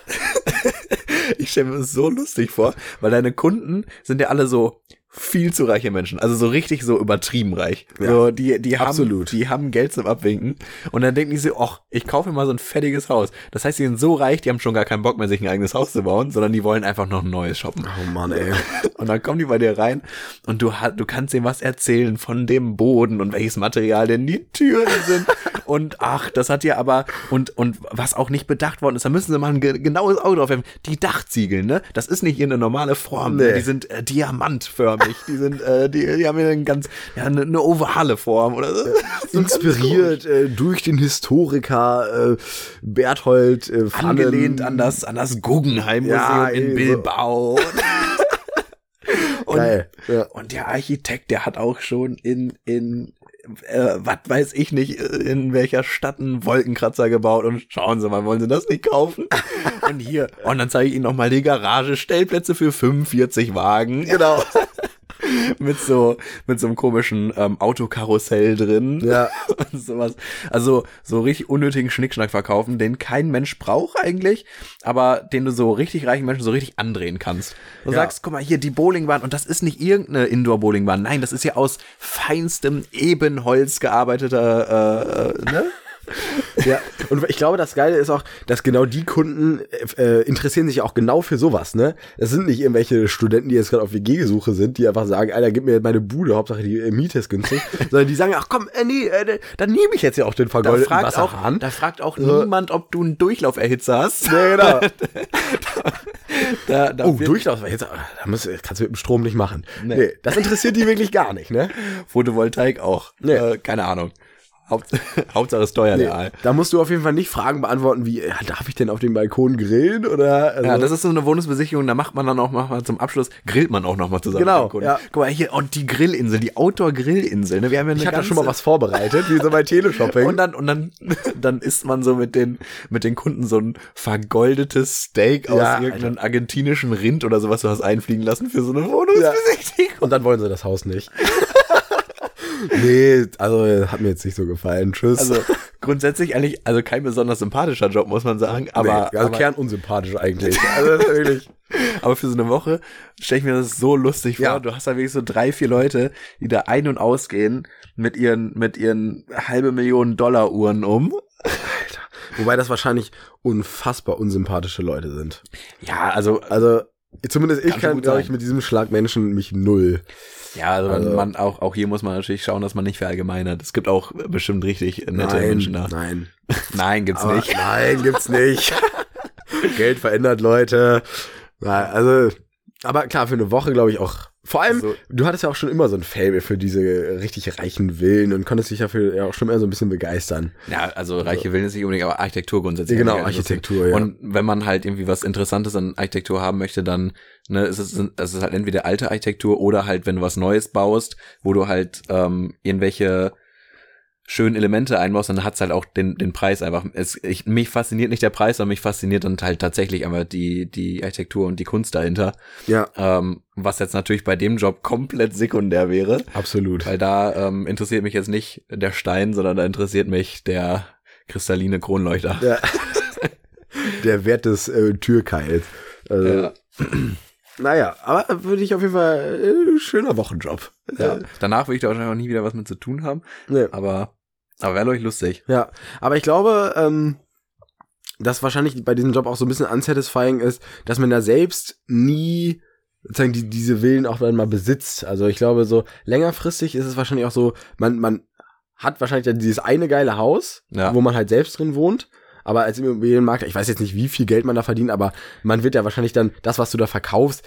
ich stelle mir das so lustig vor, weil deine Kunden sind ja alle so viel zu reiche Menschen, also so richtig so übertrieben reich. Ja, so, die, die haben, absolut. die haben Geld zum Abwinken und dann denken die so, ach, ich kaufe mir mal so ein fettiges Haus. Das heißt, die sind so reich, die haben schon gar keinen Bock mehr, sich ein eigenes Haus zu bauen, sondern die wollen einfach noch ein neues shoppen. Oh Mann, ey. Und dann kommen die bei dir rein und du, du kannst denen was erzählen von dem Boden und welches Material denn die Türen sind. Und ach, das hat dir aber, und, und was auch nicht bedacht worden ist, da müssen sie mal ein ge genaues Auge drauf haben. Die Dachziegel, ne? Das ist nicht hier eine normale Form. Ne? Nee. Die sind äh, diamantförmig. Die sind, äh, die, die haben hier eine ganz, ja, eine, eine ovale Form oder so. so ganz Inspiriert äh, durch den Historiker äh, Berthold äh, Pfannen. angelehnt an das, an das Guggenheim-Museum Ja, in so. Bilbao. Und, Geil. Ja. und der Architekt, der hat auch schon in, in äh, was weiß ich nicht, äh, in welcher Stadt einen Wolkenkratzer gebaut und schauen Sie mal, wollen Sie das nicht kaufen? und hier, und dann zeige ich Ihnen noch mal die Garage, Stellplätze für 45 Wagen. Genau. mit so, mit so einem komischen ähm, Autokarussell drin. Ja. und sowas. Also so richtig unnötigen Schnickschnack verkaufen, den kein Mensch braucht eigentlich, aber den du so richtig reichen Menschen so richtig andrehen kannst. Du Ja. sagst, guck mal hier, die Bowlingbahn, und das ist nicht irgendeine Indoor-Bowlingbahn, nein, das ist ja aus feinstem Ebenholz gearbeiteter, äh, äh, ne? Ja, und ich glaube, das Geile ist auch, dass genau die Kunden äh, interessieren sich auch genau für sowas, ne? Es sind nicht irgendwelche Studenten, die jetzt gerade auf WG-Suche sind, die einfach sagen, Alter, gib mir meine Bude, Hauptsache die äh, Miete ist günstig, sondern die sagen, ach komm, äh, nee, äh, dann nehme ich jetzt ja auch den Da vergoldeten auch, Wasserhahn. da fragt auch So. niemand, ob du einen Durchlauferhitzer hast. Nee, genau. Da, da Oh, wird- Durchlauf, jetzt, da musst, du- kannst du mit dem Strom nicht machen. Nee. Nee. das interessiert die wirklich gar nicht, ne? Photovoltaik auch. Nee. Äh, keine Ahnung. Haupt, Hauptsache steuerreal. Da musst du auf jeden Fall nicht Fragen beantworten wie, ja, darf ich denn auf dem Balkon grillen oder? Also, Ja, das ist so eine Wohnungsbesichtigung, da macht man dann auch mal zum Abschluss, grillt man auch noch mal zusammen. Genau, ja. Guck mal hier, und die Grillinsel, die Outdoor-Grillinsel, ne? Wir haben ja eine ich hatte ganze, schon mal was vorbereitet, wie so bei Teleshopping. Und dann, und dann, dann isst man so mit den, mit den Kunden so ein vergoldetes Steak aus Ja, irgendeinem argentinischen Rind oder sowas, du hast einfliegen lassen für so eine Wohnungsbesichtigung. Und dann wollen sie das Haus nicht. nee, also hat mir jetzt nicht so gefallen. Tschüss. Also grundsätzlich eigentlich, also kein besonders sympathischer Job, muss man sagen, aber, nee, also aber, kernunsympathisch eigentlich. Also wirklich. aber für so eine Woche stelle ich mir das so lustig vor. Ja. Du hast da wirklich so drei, vier Leute, die da ein- und ausgehen mit ihren, mit ihren halbe Millionen Dollar Uhren um. Wobei das wahrscheinlich unfassbar unsympathische Leute sind. Ja, also, Also zumindest ich Kann glaube ich, mit diesem Schlag Menschen mich null. Ja, also, Also- man auch, auch hier muss man natürlich schauen, dass man nicht verallgemeinert. Es gibt auch bestimmt richtig nette nein, Menschen da. nein. Nein, gibt's Aber nicht. Nein, gibt's nicht. Geld verändert Leute. Na, also, aber klar, für eine Woche glaube ich auch. Vor allem, So. du hattest ja auch schon immer so ein Fable für diese richtig reichen Villen und konntest dich dafür ja auch schon immer so ein bisschen begeistern. Ja, also reiche Willen ist nicht unbedingt, aber Architektur grundsätzlich. Genau. Architektur, ja. Und wenn man halt irgendwie was Interessantes an Architektur haben möchte, dann ne, ist es, es ist halt entweder alte Architektur oder halt, wenn du was Neues baust, wo du halt ähm, irgendwelche schönen Elemente einbaust, dann hat's halt auch den, den Preis einfach. Es, ich, mich fasziniert nicht der Preis, sondern mich fasziniert dann halt tatsächlich einfach die, die Architektur und die Kunst dahinter. Ja, Ähm, was jetzt natürlich bei dem Job komplett sekundär wäre. absolut. Weil da ähm, interessiert mich jetzt nicht der Stein, sondern da interessiert mich der kristalline Kronleuchter. Ja. Der Wert des äh, Türkeils. Also, Ja. Naja, aber würde ich auf jeden Fall äh, schöner Wochenjob. Ja. Danach will ich da wahrscheinlich auch nie wieder was mit zu tun haben. Nee. Aber, aber wäre, ich, lustig. Ja, aber ich glaube, ähm, dass wahrscheinlich bei diesem Job auch so ein bisschen unsatisfying ist, dass man da selbst nie sozusagen die, diese Willen auch dann mal besitzt. Also ich glaube, so längerfristig ist es wahrscheinlich auch so, man, man hat wahrscheinlich dann dieses eine geile Haus, Ja. wo man halt selbst drin wohnt. Aber als Immobilienmakler, ich weiß jetzt nicht, wie viel Geld man da verdient, aber man wird ja wahrscheinlich dann das, was du da verkaufst,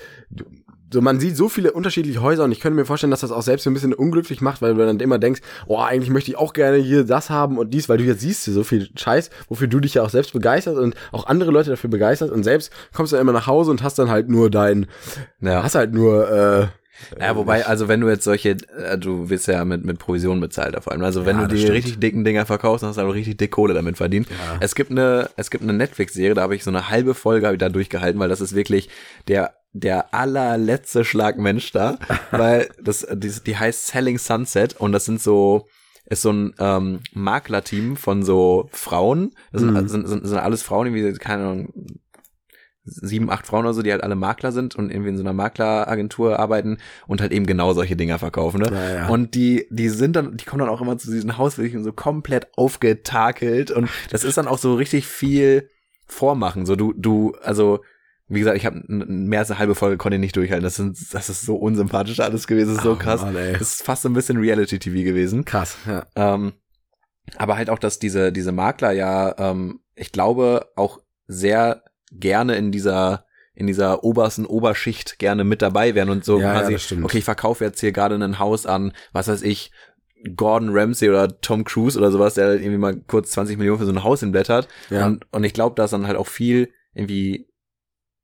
so man sieht so viele unterschiedliche Häuser und ich könnte mir vorstellen, dass das auch selbst so ein bisschen unglücklich macht, weil du dann immer denkst, oh, eigentlich möchte ich auch gerne hier das haben und dies, weil du jetzt siehst so viel Scheiß, wofür du dich ja auch selbst begeisterst und auch andere Leute dafür begeistert und selbst kommst du dann immer nach Hause und hast dann halt nur dein, Ja. hast halt nur, äh, Ja, wobei, also wenn du jetzt solche, äh, du wirst ja mit, mit Provision bezahlt vor allem. Also wenn Ja, du die stimmt. richtig dicken Dinger verkaufst, dann hast du auch richtig dick Kohle damit verdient. Ja. Es gibt eine, es gibt eine Netflix-Serie, da habe ich so eine halbe Folge hab ich da durchgehalten, weil das ist wirklich der, der allerletzte Schlag Mensch da, weil das, die, die heißt Selling Sunset und das sind so, ist so ein ähm, Maklerteam von so Frauen. Das sind, Mhm. sind, sind, sind alles Frauen, irgendwie, keine Ahnung, sieben, acht Frauen oder so, die halt alle Makler sind und irgendwie in so einer Makleragentur arbeiten und halt eben genau solche Dinger verkaufen, ne? Ja, ja. Und die, die sind dann, die kommen dann auch immer zu diesen Hauswilligen so komplett aufgetakelt und das ist dann auch so richtig viel Vormachen. So du, du, also, wie gesagt, ich habe mehr als eine halbe Folge konnte ich nicht durchhalten. Das sind, das ist so unsympathisch alles gewesen, ist so Ach, krass. Mann. Das ist fast so ein bisschen Reality-TV gewesen. krass, ja. Ähm, aber halt auch, dass diese, diese Makler ja, ähm, ich glaube, auch sehr gerne in dieser, in dieser obersten Oberschicht gerne mit dabei wären und so Ja, ja, quasi, stimmt. okay, ich verkaufe jetzt hier gerade ein Haus an, was weiß ich, Gordon Ramsay oder Tom Cruise oder sowas, der halt irgendwie mal kurz 20 Millionen für so ein Haus hinblättert. Ja. Und, und ich glaube, dass dann halt auch viel irgendwie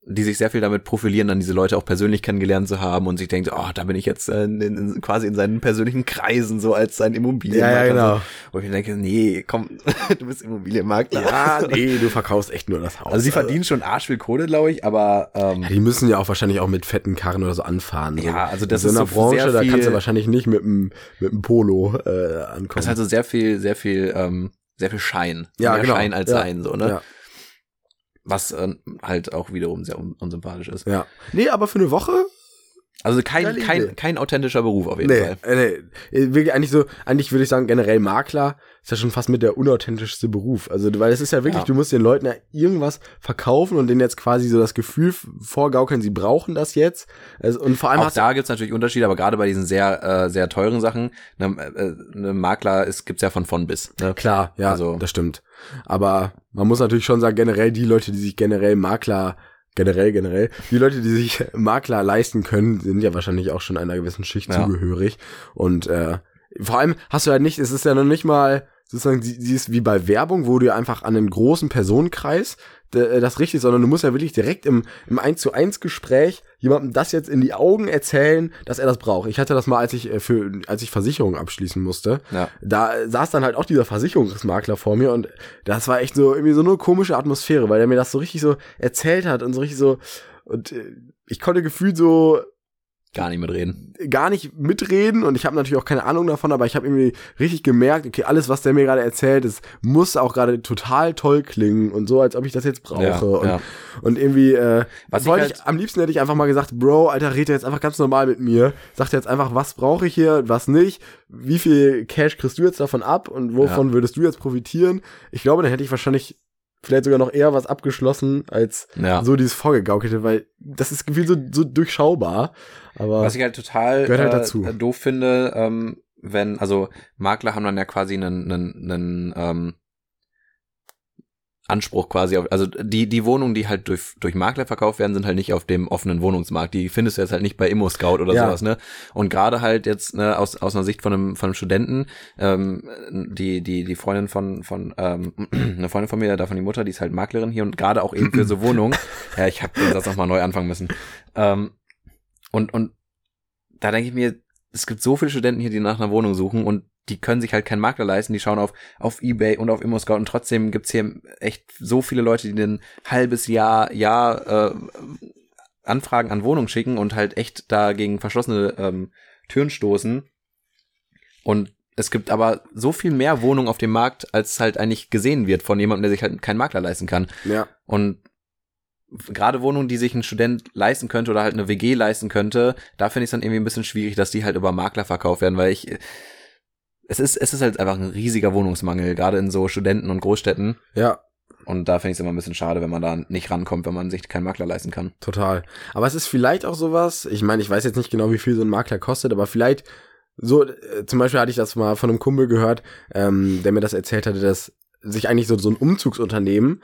die sich sehr viel damit profilieren, dann diese Leute auch persönlich kennengelernt zu haben und sich denkt, oh, da bin ich jetzt äh, in, in, quasi in seinen persönlichen Kreisen so als sein Ja, Immobilienmakler. ja, genau. Wo ich mir denke, nee, komm, du bist Immobilienmakler. Ja, nee, du verkaufst echt nur das Haus. Also sie verdienen schon arsch viel Kohle, glaube ich, aber ähm, Ja, die müssen ja auch wahrscheinlich auch mit fetten Karren oder so anfahren. So. Ja, also das in so ist einer so Branche, da kannst du wahrscheinlich nicht mit einem mit einem Polo äh, ankommen. das ist halt so sehr viel, sehr viel, ähm, sehr viel Schein. Ja, Mehr genau. Schein als Ja. Sein, so, ne? Ja. Was ähm, halt auch wiederum sehr un unsympathisch ist. ja. Nee, aber für eine Woche? Also kein, kein, kein authentischer Beruf auf jeden Nee, Fall. nee. Äh, Wirklich eigentlich so, eigentlich würde ich sagen, generell Makler ist ja schon fast mit der unauthentischste Beruf. Also, weil es ist ja wirklich, Ja. du musst den Leuten ja irgendwas verkaufen und denen jetzt quasi so das Gefühl vorgaukeln, sie brauchen das jetzt. Also, und vor allem Auch da gibt's natürlich Unterschiede, aber gerade bei diesen sehr, äh, sehr teuren Sachen, ne, äh, ne Makler ist, gibt's ja von von bis. Ne? Klar, ja, Also- das stimmt. Aber man muss natürlich schon sagen, generell die Leute, die sich generell Makler, generell, generell, die Leute, die sich Makler leisten können, sind ja wahrscheinlich auch schon einer gewissen Schicht Ja. zugehörig. Und äh, vor allem hast du halt nicht, es ist ja noch nicht mal sozusagen, sie, ist wie bei Werbung, wo du ja einfach an einen großen Personenkreis das richtig, sondern du musst ja wirklich direkt im, im 1 zu 1 Gespräch jemandem das jetzt in die Augen erzählen, dass er das braucht. Ich hatte das mal, als ich äh, für, als ich Versicherungen abschließen musste Ja. da äh, saß dann halt auch dieser Versicherungsmakler vor mir und das war echt so irgendwie so eine komische Atmosphäre, weil er mir das so richtig so erzählt hat und so richtig so und äh, ich konnte gefühlt so Gar nicht mitreden. gar nicht mitreden und ich habe natürlich auch keine Ahnung davon, aber ich habe irgendwie richtig gemerkt, okay, alles was der mir gerade erzählt, es muss auch gerade total toll klingen und so, als ob ich das jetzt brauche Ja, und, ja. und irgendwie äh, Was ich wollte ich, halt- am liebsten hätte ich einfach mal gesagt, Bro, Alter, red jetzt einfach ganz normal mit mir, sag dir jetzt einfach, was brauche ich hier, was nicht, wie viel Cash kriegst du jetzt davon ab und wovon würdest du jetzt profitieren? Ich glaube, dann hätte ich wahrscheinlich vielleicht sogar noch eher was abgeschlossen als Ja. so dieses vorgegaukelte, weil das ist gefühlt so, so durchschaubar. Aber Was ich halt total Gehört halt äh, dazu. doof finde, ähm, wenn, also Makler haben dann ja quasi einen, einen, einen ähm, Anspruch quasi auf, also die, die Wohnungen, die halt durch, durch Makler verkauft werden, sind halt nicht auf dem offenen Wohnungsmarkt. Die findest du jetzt halt nicht bei Immo-Scout oder Ja. sowas, ne? Und gerade halt jetzt, ne, aus, aus einer Sicht von einem, von einem Studenten, ähm, die, die, die Freundin von, von, ähm, eine Freundin von mir, davon die Mutter, die ist halt Maklerin hier und gerade auch eben für so Wohnungen. ja, ich habe den Satz nochmal neu anfangen müssen. Ähm, und, und da denke ich mir, es gibt so viele Studenten hier, die nach einer Wohnung suchen und die können sich halt keinen Makler leisten, die schauen auf, auf Ebay und auf ImmoScout und trotzdem gibt's hier echt so viele Leute, die ein halbes Jahr, Jahr äh, Anfragen an Wohnungen schicken und halt echt da gegen verschlossene ähm, Türen stoßen. Und es gibt aber so viel mehr Wohnungen auf dem Markt, als halt eigentlich gesehen wird von jemandem, der sich halt keinen Makler leisten kann. ja, Und gerade Wohnungen, die sich ein Student leisten könnte oder halt eine WG leisten könnte, da finde ich es dann irgendwie ein bisschen schwierig, dass die halt über Makler verkauft werden, weil ich es ist es ist halt einfach ein riesiger Wohnungsmangel, gerade in so Studenten und Großstädten. Ja, Und da finde ich es immer ein bisschen schade, wenn man da nicht rankommt, wenn man sich keinen Makler leisten kann. total. Aber es ist vielleicht auch sowas, ich meine, ich weiß jetzt nicht genau, wie viel so ein Makler kostet, aber vielleicht so, äh, zum Beispiel hatte ich das mal von einem Kumpel gehört, ähm, der mir das erzählt hatte, dass sich eigentlich so, so ein Umzugsunternehmen,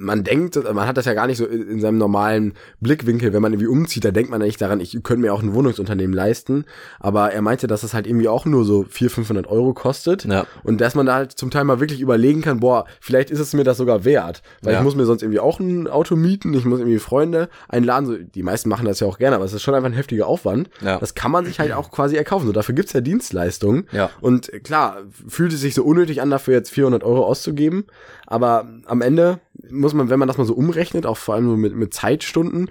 man denkt, man hat das ja gar nicht so in, in seinem normalen Blickwinkel, wenn man irgendwie umzieht, da denkt man nicht daran, ich könnte mir auch ein Wohnungsunternehmen leisten, aber er meinte, dass das halt irgendwie auch nur so 400, 500 Euro kostet Ja. und dass man da halt zum Teil mal wirklich überlegen kann, boah, vielleicht ist es mir das sogar wert, weil Ja. ich muss mir sonst irgendwie auch ein Auto mieten, ich muss irgendwie Freunde einladen, so, die meisten machen das ja auch gerne, aber es ist schon einfach ein heftiger Aufwand. Ja. Das kann man sich halt auch quasi erkaufen, so dafür gibt's ja Dienstleistungen. Ja. Und klar, fühlt es sich so unnötig an, dafür jetzt 400 Euro auszugeben. Aber am Ende muss man, wenn man das mal so umrechnet, auch vor allem so mit, mit Zeitstunden,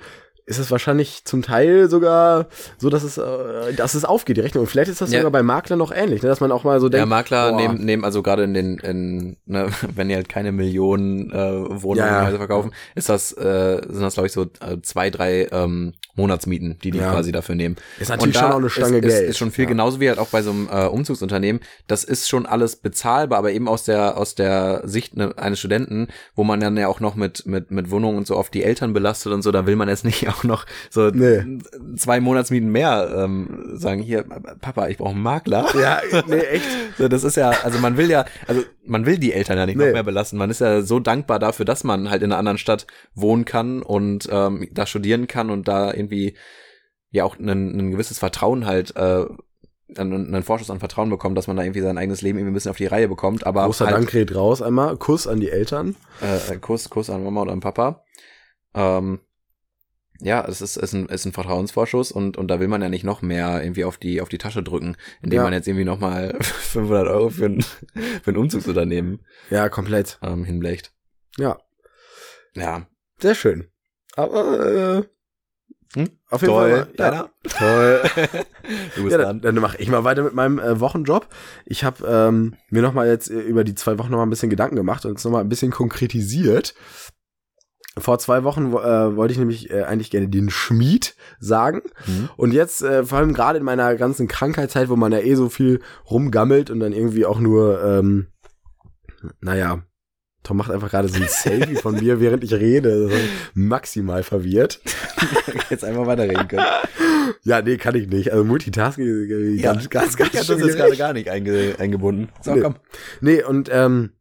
ist es wahrscheinlich zum Teil sogar so, dass es, äh, dass es aufgeht, die Rechnung. Und vielleicht ist das Ja. sogar bei Maklern noch ähnlich, ne? dass man auch mal so denkt, Makler boah, nehmen, nehmen also gerade in den, in, ne, wenn die halt keine Millionen äh, Wohnungen Ja, ja. Verkaufen, ist das, äh, sind das glaube ich so äh, zwei, drei ähm, Monatsmieten, die die Ja. quasi dafür nehmen. Ist natürlich schon auch eine Stange ist, Geld. Ist, ist schon viel Ja. genauso wie halt auch bei so einem äh, Umzugsunternehmen. Das ist schon alles bezahlbar, aber eben aus der aus der Sicht ne, eines Studenten, wo man dann ja auch noch mit mit mit Wohnungen und so oft die Eltern belastet und so, da will man jetzt nicht auch noch so Nee. zwei Monatsmieten mehr ähm, sagen. Hier, Papa, ich brauche einen Makler. Ja, nee, echt. So, das ist ja, also man will ja, also man will die Eltern ja nicht Nee. noch mehr belasten. Man ist ja so dankbar dafür, dass man halt in einer anderen Stadt wohnen kann und ähm, da studieren kann und da irgendwie ja auch ein, ein gewisses Vertrauen halt, äh, einen, einen Vorschuss an Vertrauen bekommt, dass man da irgendwie sein eigenes Leben irgendwie ein bisschen auf die Reihe bekommt. Aber Großer halt, Dank geht raus einmal. Kuss an die Eltern. äh, Kuss, Kuss an Mama oder an Papa. Ähm, ja, es ist, ist, ein, ist ein Vertrauensvorschuss und, und da will man ja nicht noch mehr irgendwie auf die, auf die Tasche drücken, indem Ja. man jetzt irgendwie noch mal 500 Euro für ein, für ein Umzugsunternehmen Ja, komplett. ähm, hinblecht. Ja, Ja, sehr schön. Aber, äh, Hm? auf jeden Toll. Fall. Ja, Deiner? toll. du bist Ja, dann, dann mache ich mal weiter mit meinem äh, Wochenjob. Ich habe ähm, mir noch mal jetzt äh, über die zwei Wochen noch mal ein bisschen Gedanken gemacht und es noch mal ein bisschen konkretisiert. Vor zwei Wochen wo- äh, wollte ich nämlich äh, eigentlich gerne den Schmied sagen. Mhm. Und jetzt, äh, vor allem gerade in meiner ganzen Krankheitszeit, wo man ja eh so viel rumgammelt und dann irgendwie auch nur, ähm, naja, Tom macht einfach gerade so ein Selfie von mir, während ich rede. Maximal verwirrt. Jetzt einfach weiterreden können. Ja, nee, kann ich nicht. Also Multitasking Ja. ganz, ganz, ganz Ich hab das jetzt gerade gar nicht einge eingebunden. So, Nee. komm. Nee, und ähm,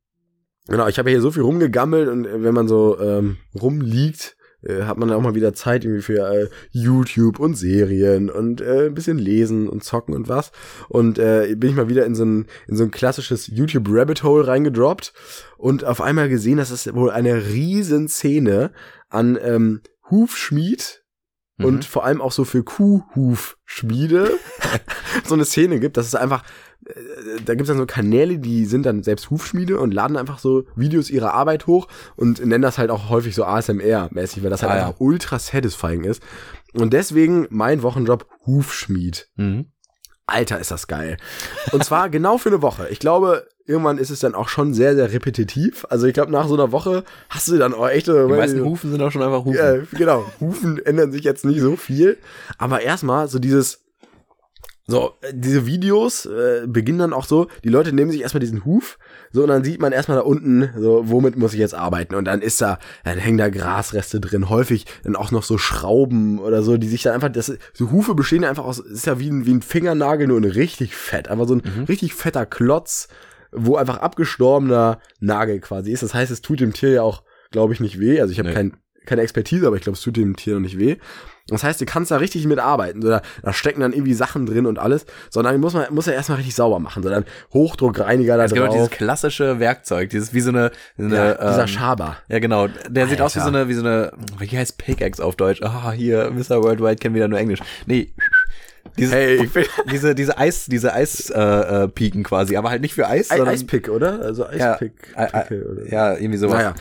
genau, ich habe ja hier so viel rumgegammelt und äh, wenn man so ähm, rumliegt, äh, hat man auch mal wieder Zeit irgendwie für äh, YouTube und Serien und äh, ein bisschen lesen und zocken und was. Und äh, bin ich mal wieder in so ein, in so ein klassisches YouTube Rabbit Hole reingedroppt und auf einmal gesehen, dass es wohl eine riesen Szene an ähm, Hufschmied Mhm. und vor allem auch so für Kuhhufschmiede so eine Szene gibt, dass es einfach, da gibt es dann so Kanäle, die sind dann selbst Hufschmiede und laden einfach so Videos ihrer Arbeit hoch und nennen das halt auch häufig so ASMR-mäßig, weil das halt Ah, ja. einfach ultra satisfying ist. Und deswegen mein Wochenjob Hufschmied. Mhm. Alter, ist das geil. Und zwar genau für eine Woche. Ich glaube, irgendwann ist es dann auch schon sehr, sehr repetitiv. Also ich glaube, nach so einer Woche hast du dann auch echte... Die meisten Hufen sind auch schon einfach Hufen. Ja, genau. Hufen ändern sich jetzt nicht so viel. Aber erstmal so dieses, so, äh, diese Videos äh, beginnen dann auch so, die Leute nehmen sich erstmal diesen Huf, so, und dann sieht man erstmal da unten, so, womit muss ich jetzt arbeiten? Und dann ist da, dann hängen da Grasreste drin, häufig dann auch noch so Schrauben oder so, die sich dann einfach, das, so Hufe bestehen ja einfach aus, ist ja wie ein, wie ein Fingernagel, nur in richtig fett. Einfach so ein Mhm. richtig fetter Klotz, wo einfach abgestorbener Nagel quasi ist. Das heißt, es tut dem Tier ja auch, glaube ich, nicht weh. Also ich habe Nee. kein, keine Expertise, aber ich glaube, es tut dem Tier noch nicht weh. Das heißt, du kannst da richtig mitarbeiten. So, da, da stecken dann irgendwie Sachen drin und alles. Sondern muss man muss er erstmal richtig sauber machen. So, dann Hochdruckreiniger da Es gibt auch dieses drauf. klassische Werkzeug, dieses wie so eine, so eine Ja, dieser ähm, Schaber. Ja, genau. Der sieht aus wie so Alter. eine, wie so eine, wie heißt Pickaxe auf Deutsch? Ah, hier, Mr. Worldwide kennen wieder nur Englisch. Nee. Diese, Hey, diese, diese Eis, diese Eis, äh, äh, quasi, aber halt nicht für Eis, Ei- sondern Eispick, oder? Also Ja, Eispick. Ei- Ei- Picke oder- ja, irgendwie sowas. Naja.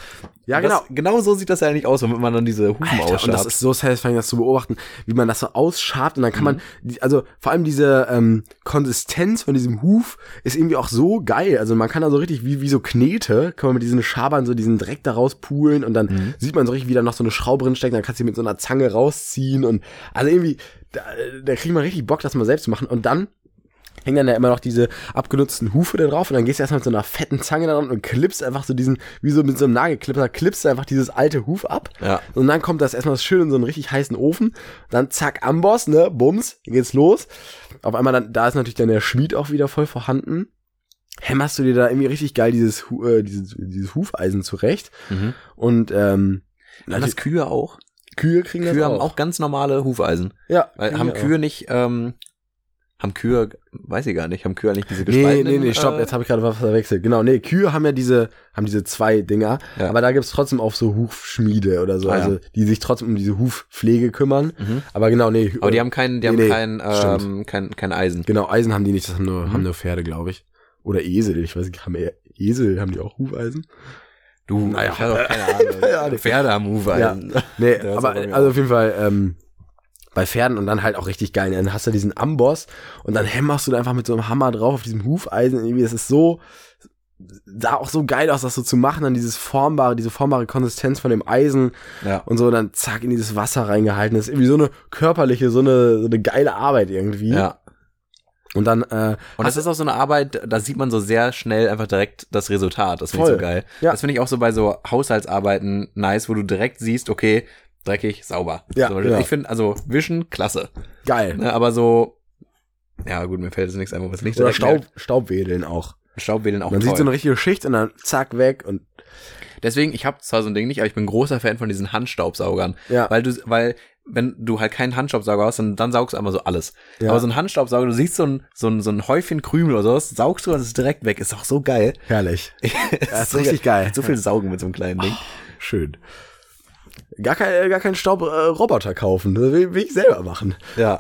Ja, genau. Das, genau so sieht das ja eigentlich aus, womit man dann diese Hufen Alter, und das ausschabt. ist so satisfying, das zu beobachten, wie man das so ausschabt und dann kann Mhm. man, also vor allem diese ähm, Konsistenz von diesem Huf ist irgendwie auch so geil. Also man kann da so richtig wie, wie so Knete, kann man mit diesen Schabern so diesen Dreck da rauspulen und dann Mhm. sieht man so richtig, wie da noch so eine Schraube drin steckt, dann kannst du die mit so einer Zange rausziehen und also irgendwie, da, da kriegt man richtig Bock, das mal selbst zu machen und dann hängen dann ja immer noch diese abgenutzten Hufe da drauf und dann gehst du erstmal mit so einer fetten Zange da dran und klippst einfach so diesen, wie so mit so einem Nagelklipper, klippst du einfach dieses alte Huf ab. Ja. Und dann kommt das erstmal schön in so einen richtig heißen Ofen. Dann zack, Amboss, ne, bums, geht's los. Auf einmal dann, da ist natürlich dann der Schmied auch wieder voll vorhanden. Hämmerst du dir da irgendwie richtig geil dieses, äh, dieses, dieses Hufeisen zurecht. Mhm. Und, ähm, Haben das Kühe auch? Kühe kriegen Kühe das haben auch. auch ganz normale Hufeisen. Ja. Weil haben auch. Kühe nicht, ähm, haben Kühe, weiß ich gar nicht, haben Kühe nicht diese Nee, gespaltenen? nee, nee, stopp, äh, jetzt habe ich gerade was verwechselt. Genau, nee, Kühe haben ja diese, haben diese zwei Dinger, Ja. aber da gibt's trotzdem auch so Hufschmiede oder so, Ah, ja. also die sich trotzdem um diese Hufpflege kümmern. Mhm. Aber genau, nee. Aber die haben kein, die Nee, haben nee, kein, stimmt. ähm, kein, kein Eisen. Genau, Eisen haben die nicht, das haben nur, Mhm. haben nur Pferde, glaube ich. Oder Esel, ich weiß nicht, haben Esel, haben die auch Hufeisen? Du, Naja. ich habe auch keine Ahnung. Keine Ahnung. Pferde haben Hufeisen. Nee, Der ist aber also auf jeden Fall ähm, bei Pferden und dann halt auch richtig geil. Dann hast du diesen Amboss und dann hämmerst du da einfach mit so einem Hammer drauf auf diesem Hufeisen. Irgendwie, das ist so, sah auch so geil aus, das so zu machen, dann dieses formbare, diese formbare Konsistenz von dem Eisen Ja. und so, dann zack in dieses Wasser reingehalten. Das ist irgendwie so eine körperliche, so eine, so eine geile Arbeit irgendwie. Ja. Und dann, äh, Und das ist auch so eine Arbeit, da sieht man so sehr schnell einfach direkt das Resultat. Das finde ich so geil. Ja. Das finde ich auch so bei so Haushaltsarbeiten nice, wo du direkt siehst, okay, dreckig, sauber. Ja, Beispiel. genau. Ich finde, also Wischen, klasse. geil. Ne, aber so, ja gut, mir fällt jetzt nichts ein, was nicht Oder Staub, merkt. Staubwedeln auch. Staubwedeln auch Man toll. sieht so eine richtige Schicht und dann zack weg und Deswegen, ich habe zwar so ein Ding nicht, aber ich bin großer Fan von diesen Handstaubsaugern. Ja. Weil du, weil, wenn du halt keinen Handstaubsauger hast, dann, dann saugst du einmal so alles. Ja. Aber so ein Handstaubsauger, du siehst so ein, so ein, so ein Häufchen Krümel oder sowas, saugst du und es ist direkt weg. Ist auch so geil. herrlich. das ist richtig geil. So viel Saugen mit so einem kleinen Ding. Schön. Gar kein, äh, gar keinen Staubroboter äh, kaufen. Das will, will ich selber machen. Ja.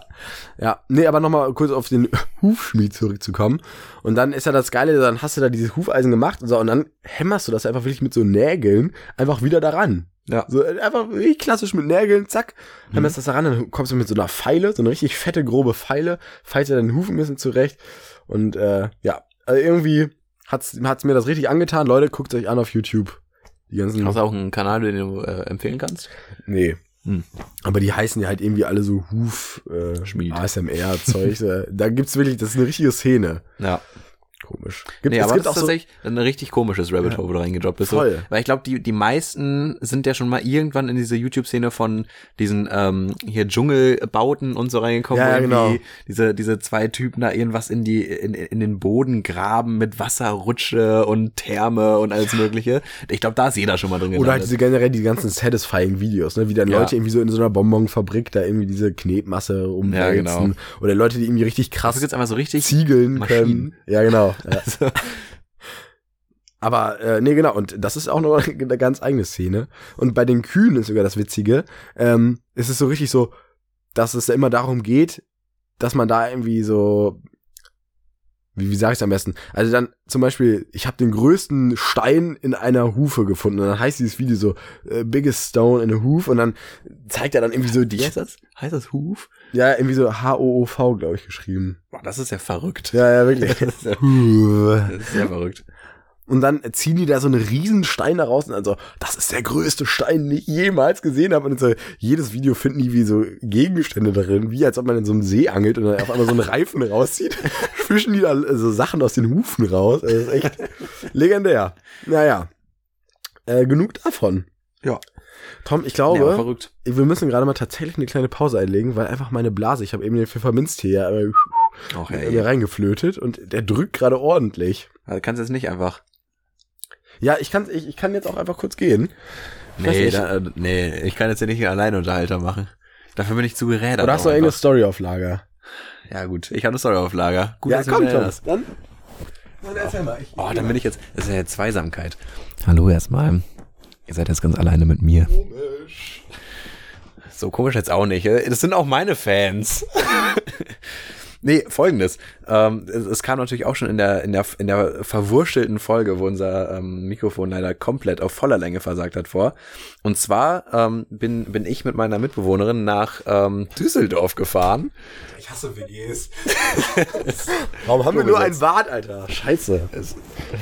Ja, nee, aber nochmal kurz auf den Hufschmied zurückzukommen. Und dann ist ja das Geile, dann hast du da dieses Hufeisen gemacht und so, und dann hämmerst du das einfach wirklich mit so Nägeln einfach wieder daran. Ja. So äh, einfach wirklich klassisch mit Nägeln, zack, hämmerst das daran, dann kommst du mit so einer Feile, so eine richtig fette, grobe Feile, feilst dir deinen Hufen ein bisschen zurecht. Und äh, ja, also irgendwie hat's, hat's mir das richtig angetan. Leute, guckt euch an auf YouTube. Die ganzen. Hast du auch einen Kanal, den du äh, empfehlen kannst? Nee. Hm. Aber die heißen ja halt irgendwie alle so Huf, äh. ASMR-Zeug. da gibt's wirklich, das ist eine richtige Szene. Ja. Komisch. Gibt, nee, es aber gibt das auch ist so, tatsächlich ein richtig komisches Rabbit Hole, wo du reingedroppt bist. Voll. So, weil ich glaube, die, die meisten sind ja schon mal irgendwann in diese YouTube-Szene von diesen ähm, hier Dschungelbauten und so reingekommen, Ja, wo ja, irgendwie genau. diese, diese zwei Typen da irgendwas in die, in, in den Boden graben mit Wasserrutsche und Therme und alles mögliche. Ich glaube, da ist jeder schon mal drin oder halt diese generell die ganzen satisfying Videos, ne, wie dann Ja. Leute irgendwie so in so einer Bonbonfabrik da irgendwie diese Knetmasse umwälzen. Ja, genau. Oder Leute, die irgendwie richtig Das krass ist jetzt einfach so richtig. ziegeln Maschinen. können. Ja, genau. Also, Aber äh, nee, genau, und das ist auch noch eine ganz eigene Szene. Und bei den Kühen ist sogar das Witzige, ähm, es ist so richtig so, dass es da immer darum geht, dass man da irgendwie so, wie, wie sage ich es am besten? Also dann zum Beispiel, ich habe den größten Stein in einer Hufe gefunden. Und dann heißt dieses Video so, äh, biggest stone in a hoof. Und dann zeigt er dann irgendwie so die, heißt das? Heißt das Huf? Ja, irgendwie so H-O-O-V, glaube ich, geschrieben. Boah, das ist ja verrückt. Ja, ja, wirklich. Das ist, ja, das ist sehr verrückt. Und dann ziehen die da so einen riesen Stein da raus und dann so, das ist der größte Stein, den ich jemals gesehen habe. Und so, jedes Video finden die wie so Gegenstände darin, wie als ob man in so einem See angelt und dann auf einmal so einen Reifen rauszieht. Fischen die da so Sachen aus den Hufen raus. Das ist echt legendär. Naja. Äh, genug davon. Ja. Tom, ich Ja, glaube, verrückt. wir müssen gerade mal tatsächlich eine kleine Pause einlegen, weil einfach meine Blase, ich habe eben den Pfefferminztee ja äh, ey. reingeflötet und der drückt gerade ordentlich. Also kannst du jetzt nicht einfach. Ja, ich kann, ich, ich kann jetzt auch einfach kurz gehen. Ich Nee, nicht. da, äh, nee, ich kann jetzt ja nicht hier alleine Unterhalter machen. Dafür bin ich zu gerädert. Oder hast du irgendeine. Story auf Lager? Ja gut, ich habe eine Story auf Lager. Gut, ja, dass komm, Tom. erinnerst. Dann, dann erzähl mal. Ich, Oh, dann bin ich jetzt. Das ist ja jetzt Zweisamkeit. Hallo erstmal. Ihr seid jetzt ganz alleine mit mir. Komisch. so komisch jetzt auch nicht. Das sind auch meine Fans. Nee, folgendes. Ähm, es, es kam natürlich auch schon in der, in der, in der verwurstelten Folge, wo unser ähm, Mikrofon leider komplett auf voller Länge versagt hat vor. Und zwar ähm, bin, bin ich mit meiner Mitbewohnerin nach ähm, Düsseldorf gefahren. Ich hasse WGs. Warum haben wir nur ein Bad, Alter? Scheiße. Es,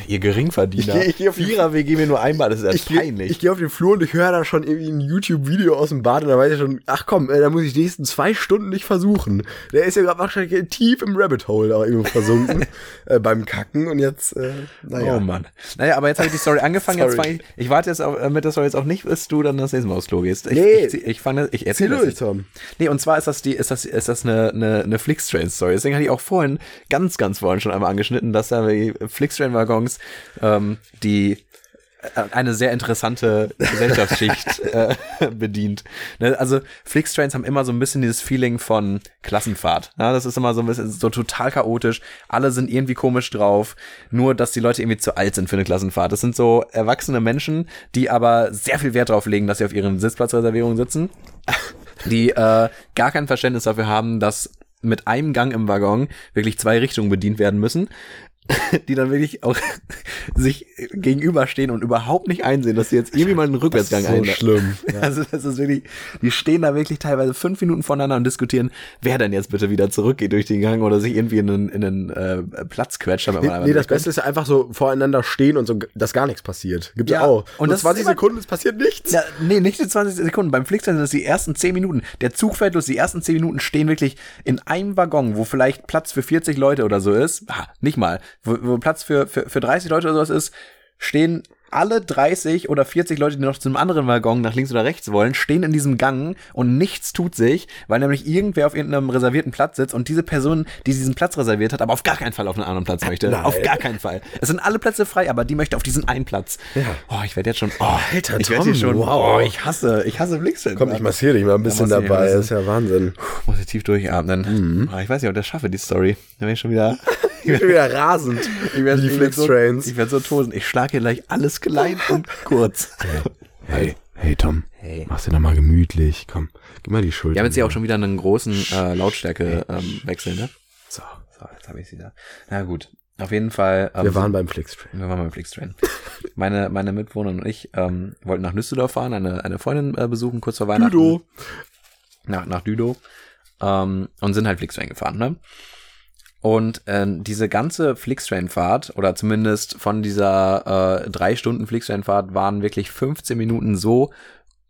ihr Geringverdiener. Ich ich geh auf die- Vierer-WG mir nur einmal, das ist ja Ich gehe peinlich. ich geh auf den Flur und ich höre da schon irgendwie ein YouTube-Video aus dem Bad und da weiß ich schon, ach komm, äh, da muss ich die nächsten zwei Stunden nicht versuchen. Der ist ja gerade wahrscheinlich tief im Rabbit Hole da irgendwo versunken äh, beim Kacken und jetzt, äh, naja. Oh Mann. Naja, aber jetzt habe ich die Story angefangen. Jetzt ich, ich warte jetzt auf, mit der Story jetzt auch nicht, bis du dann das nächste Mal aufs Klo gehst. Ich, Nee. ich, ich, ich, fand, ich Erzähl erzähle das durch, jetzt. Tom. Nee, und zwar ist das die, ist das, ist das eine, eine, eine Flixtrain-Story. Deswegen hatte ich auch vorhin, ganz, ganz vorhin schon einmal angeschnitten, dass da die Flixtrain-Waggons, ähm, die äh, eine sehr interessante Gesellschaftsschicht äh, bedient. Ne? Also Flixtrains haben immer so ein bisschen dieses Feeling von Klassenfahrt. Ja, das ist immer so ein bisschen so total chaotisch. Alle sind irgendwie komisch drauf. Nur, dass die Leute irgendwie zu alt sind für eine Klassenfahrt. Das sind so erwachsene Menschen, die aber sehr viel Wert darauf legen, dass sie auf ihren Sitzplatzreservierungen sitzen. Die äh, gar kein Verständnis dafür haben, dass mit einem Gang im Waggon wirklich zwei Richtungen bedient werden müssen die dann wirklich auch sich gegenüberstehen und überhaupt nicht einsehen, dass sie jetzt irgendwie mal einen Rückwärtsgang Das ist so einle- schlimm, Also das ist wirklich, die stehen da wirklich teilweise fünf Minuten voneinander und diskutieren, wer denn jetzt bitte wieder zurückgeht durch den Gang oder sich irgendwie in einen, in einen äh, Platz quetscht. Nee, nee, das. Beste ist ja einfach so voreinander stehen und so, dass gar nichts passiert. Gibt's Ja, ja auch. und Und das das 20 ist immer- Sekunden, es passiert nichts. Ja, nee, nicht die 20 Sekunden. Beim Flixtrain sind das die ersten 10 Minuten. Der Zug fährt los, die ersten 10 Minuten stehen wirklich in einem Waggon, wo vielleicht Platz für 40 Leute oder so ist. Ah, nicht mal. Wo, wo Platz für, für, für 30 Leute oder sowas ist, stehen alle 30 oder 40 Leute, die noch zu einem anderen Waggon nach links oder rechts wollen, stehen in diesem Gang und nichts tut sich, weil nämlich irgendwer auf irgendeinem reservierten Platz sitzt und diese Person, die diesen Platz reserviert hat, aber auf gar keinen Fall auf einen anderen Platz möchte. Nein. Auf gar keinen Fall. Es sind alle Plätze frei, aber die möchte auf diesen einen Platz. Ja. Oh, ich werde jetzt schon. Oh, Alter, ich werde schon. wow. Oh, ich hasse, ich hasse Flixtrain. Komm, ich massiere dich mal ein bisschen dabei. Das ist ja Wahnsinn. muss ich tief durchatmen. Ah, ich weiß nicht, ob ich das schaffe, die Story. Da bin ich schon wieder. Ich bin wieder rasend. Ich werde die werd so, Flixtrains. ich werd so tosen. Ich schlage hier gleich alles klein und kurz. Hey, hey Tom. Hey. Mach's dir doch mal gemütlich. Komm, gib mal die Schulter. Wir haben jetzt hier auch schon wieder einen großen äh, Lautstärke-Wechsel, ne? So, so, jetzt habe ich sie da. Na gut. Auf jeden Fall. Ähm, Wir waren beim Flixtrain. Wir waren beim Flixtrain. Meine, meine Mitbewohnerin und ich ähm, wollten nach Düsseldorf fahren, eine, eine Freundin äh, besuchen, kurz vor Weihnachten. Düdo. Nach, nach Düdo. Ähm, und sind halt Flixtrain gefahren, ne? Und ähm, diese ganze Flixtrain-Fahrt, oder zumindest von dieser äh, drei Stunden Flixtrain-Fahrt, waren wirklich 15 Minuten so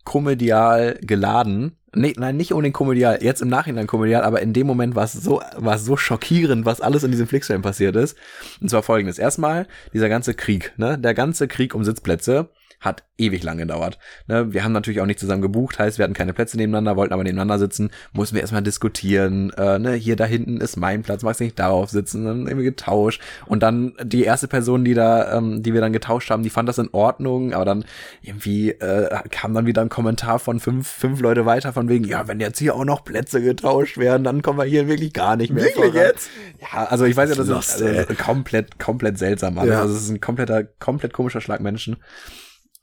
komödial geladen. Nee, nein, nicht unbedingt komödial, jetzt im Nachhinein komödial, aber in dem Moment war es so, war es so schockierend, was alles in diesem Flixtrain passiert ist. Und zwar folgendes. Erstmal, dieser ganze Krieg, ne? Der ganze Krieg um Sitzplätze hat ewig lang gedauert. Ne? Wir haben natürlich auch nicht zusammen gebucht, heißt, wir hatten keine Plätze nebeneinander, wollten aber nebeneinander sitzen, mussten wir erstmal diskutieren, äh, ne? hier da hinten ist mein Platz, magst du nicht darauf sitzen, dann irgendwie getauscht und dann die erste Person, die da, ähm, die wir dann getauscht haben, die fand das in Ordnung, aber dann irgendwie äh, kam dann wieder ein Kommentar von fünf, fünf Leute weiter von wegen, ja, wenn jetzt hier auch noch Plätze getauscht werden, dann kommen wir hier wirklich gar nicht mehr Wirklich voran. jetzt? Ja, also ich weiß ja, das ist also komplett, komplett seltsam. alles. Ja. Also es ist ein kompletter, komplett komischer Schlag Menschen.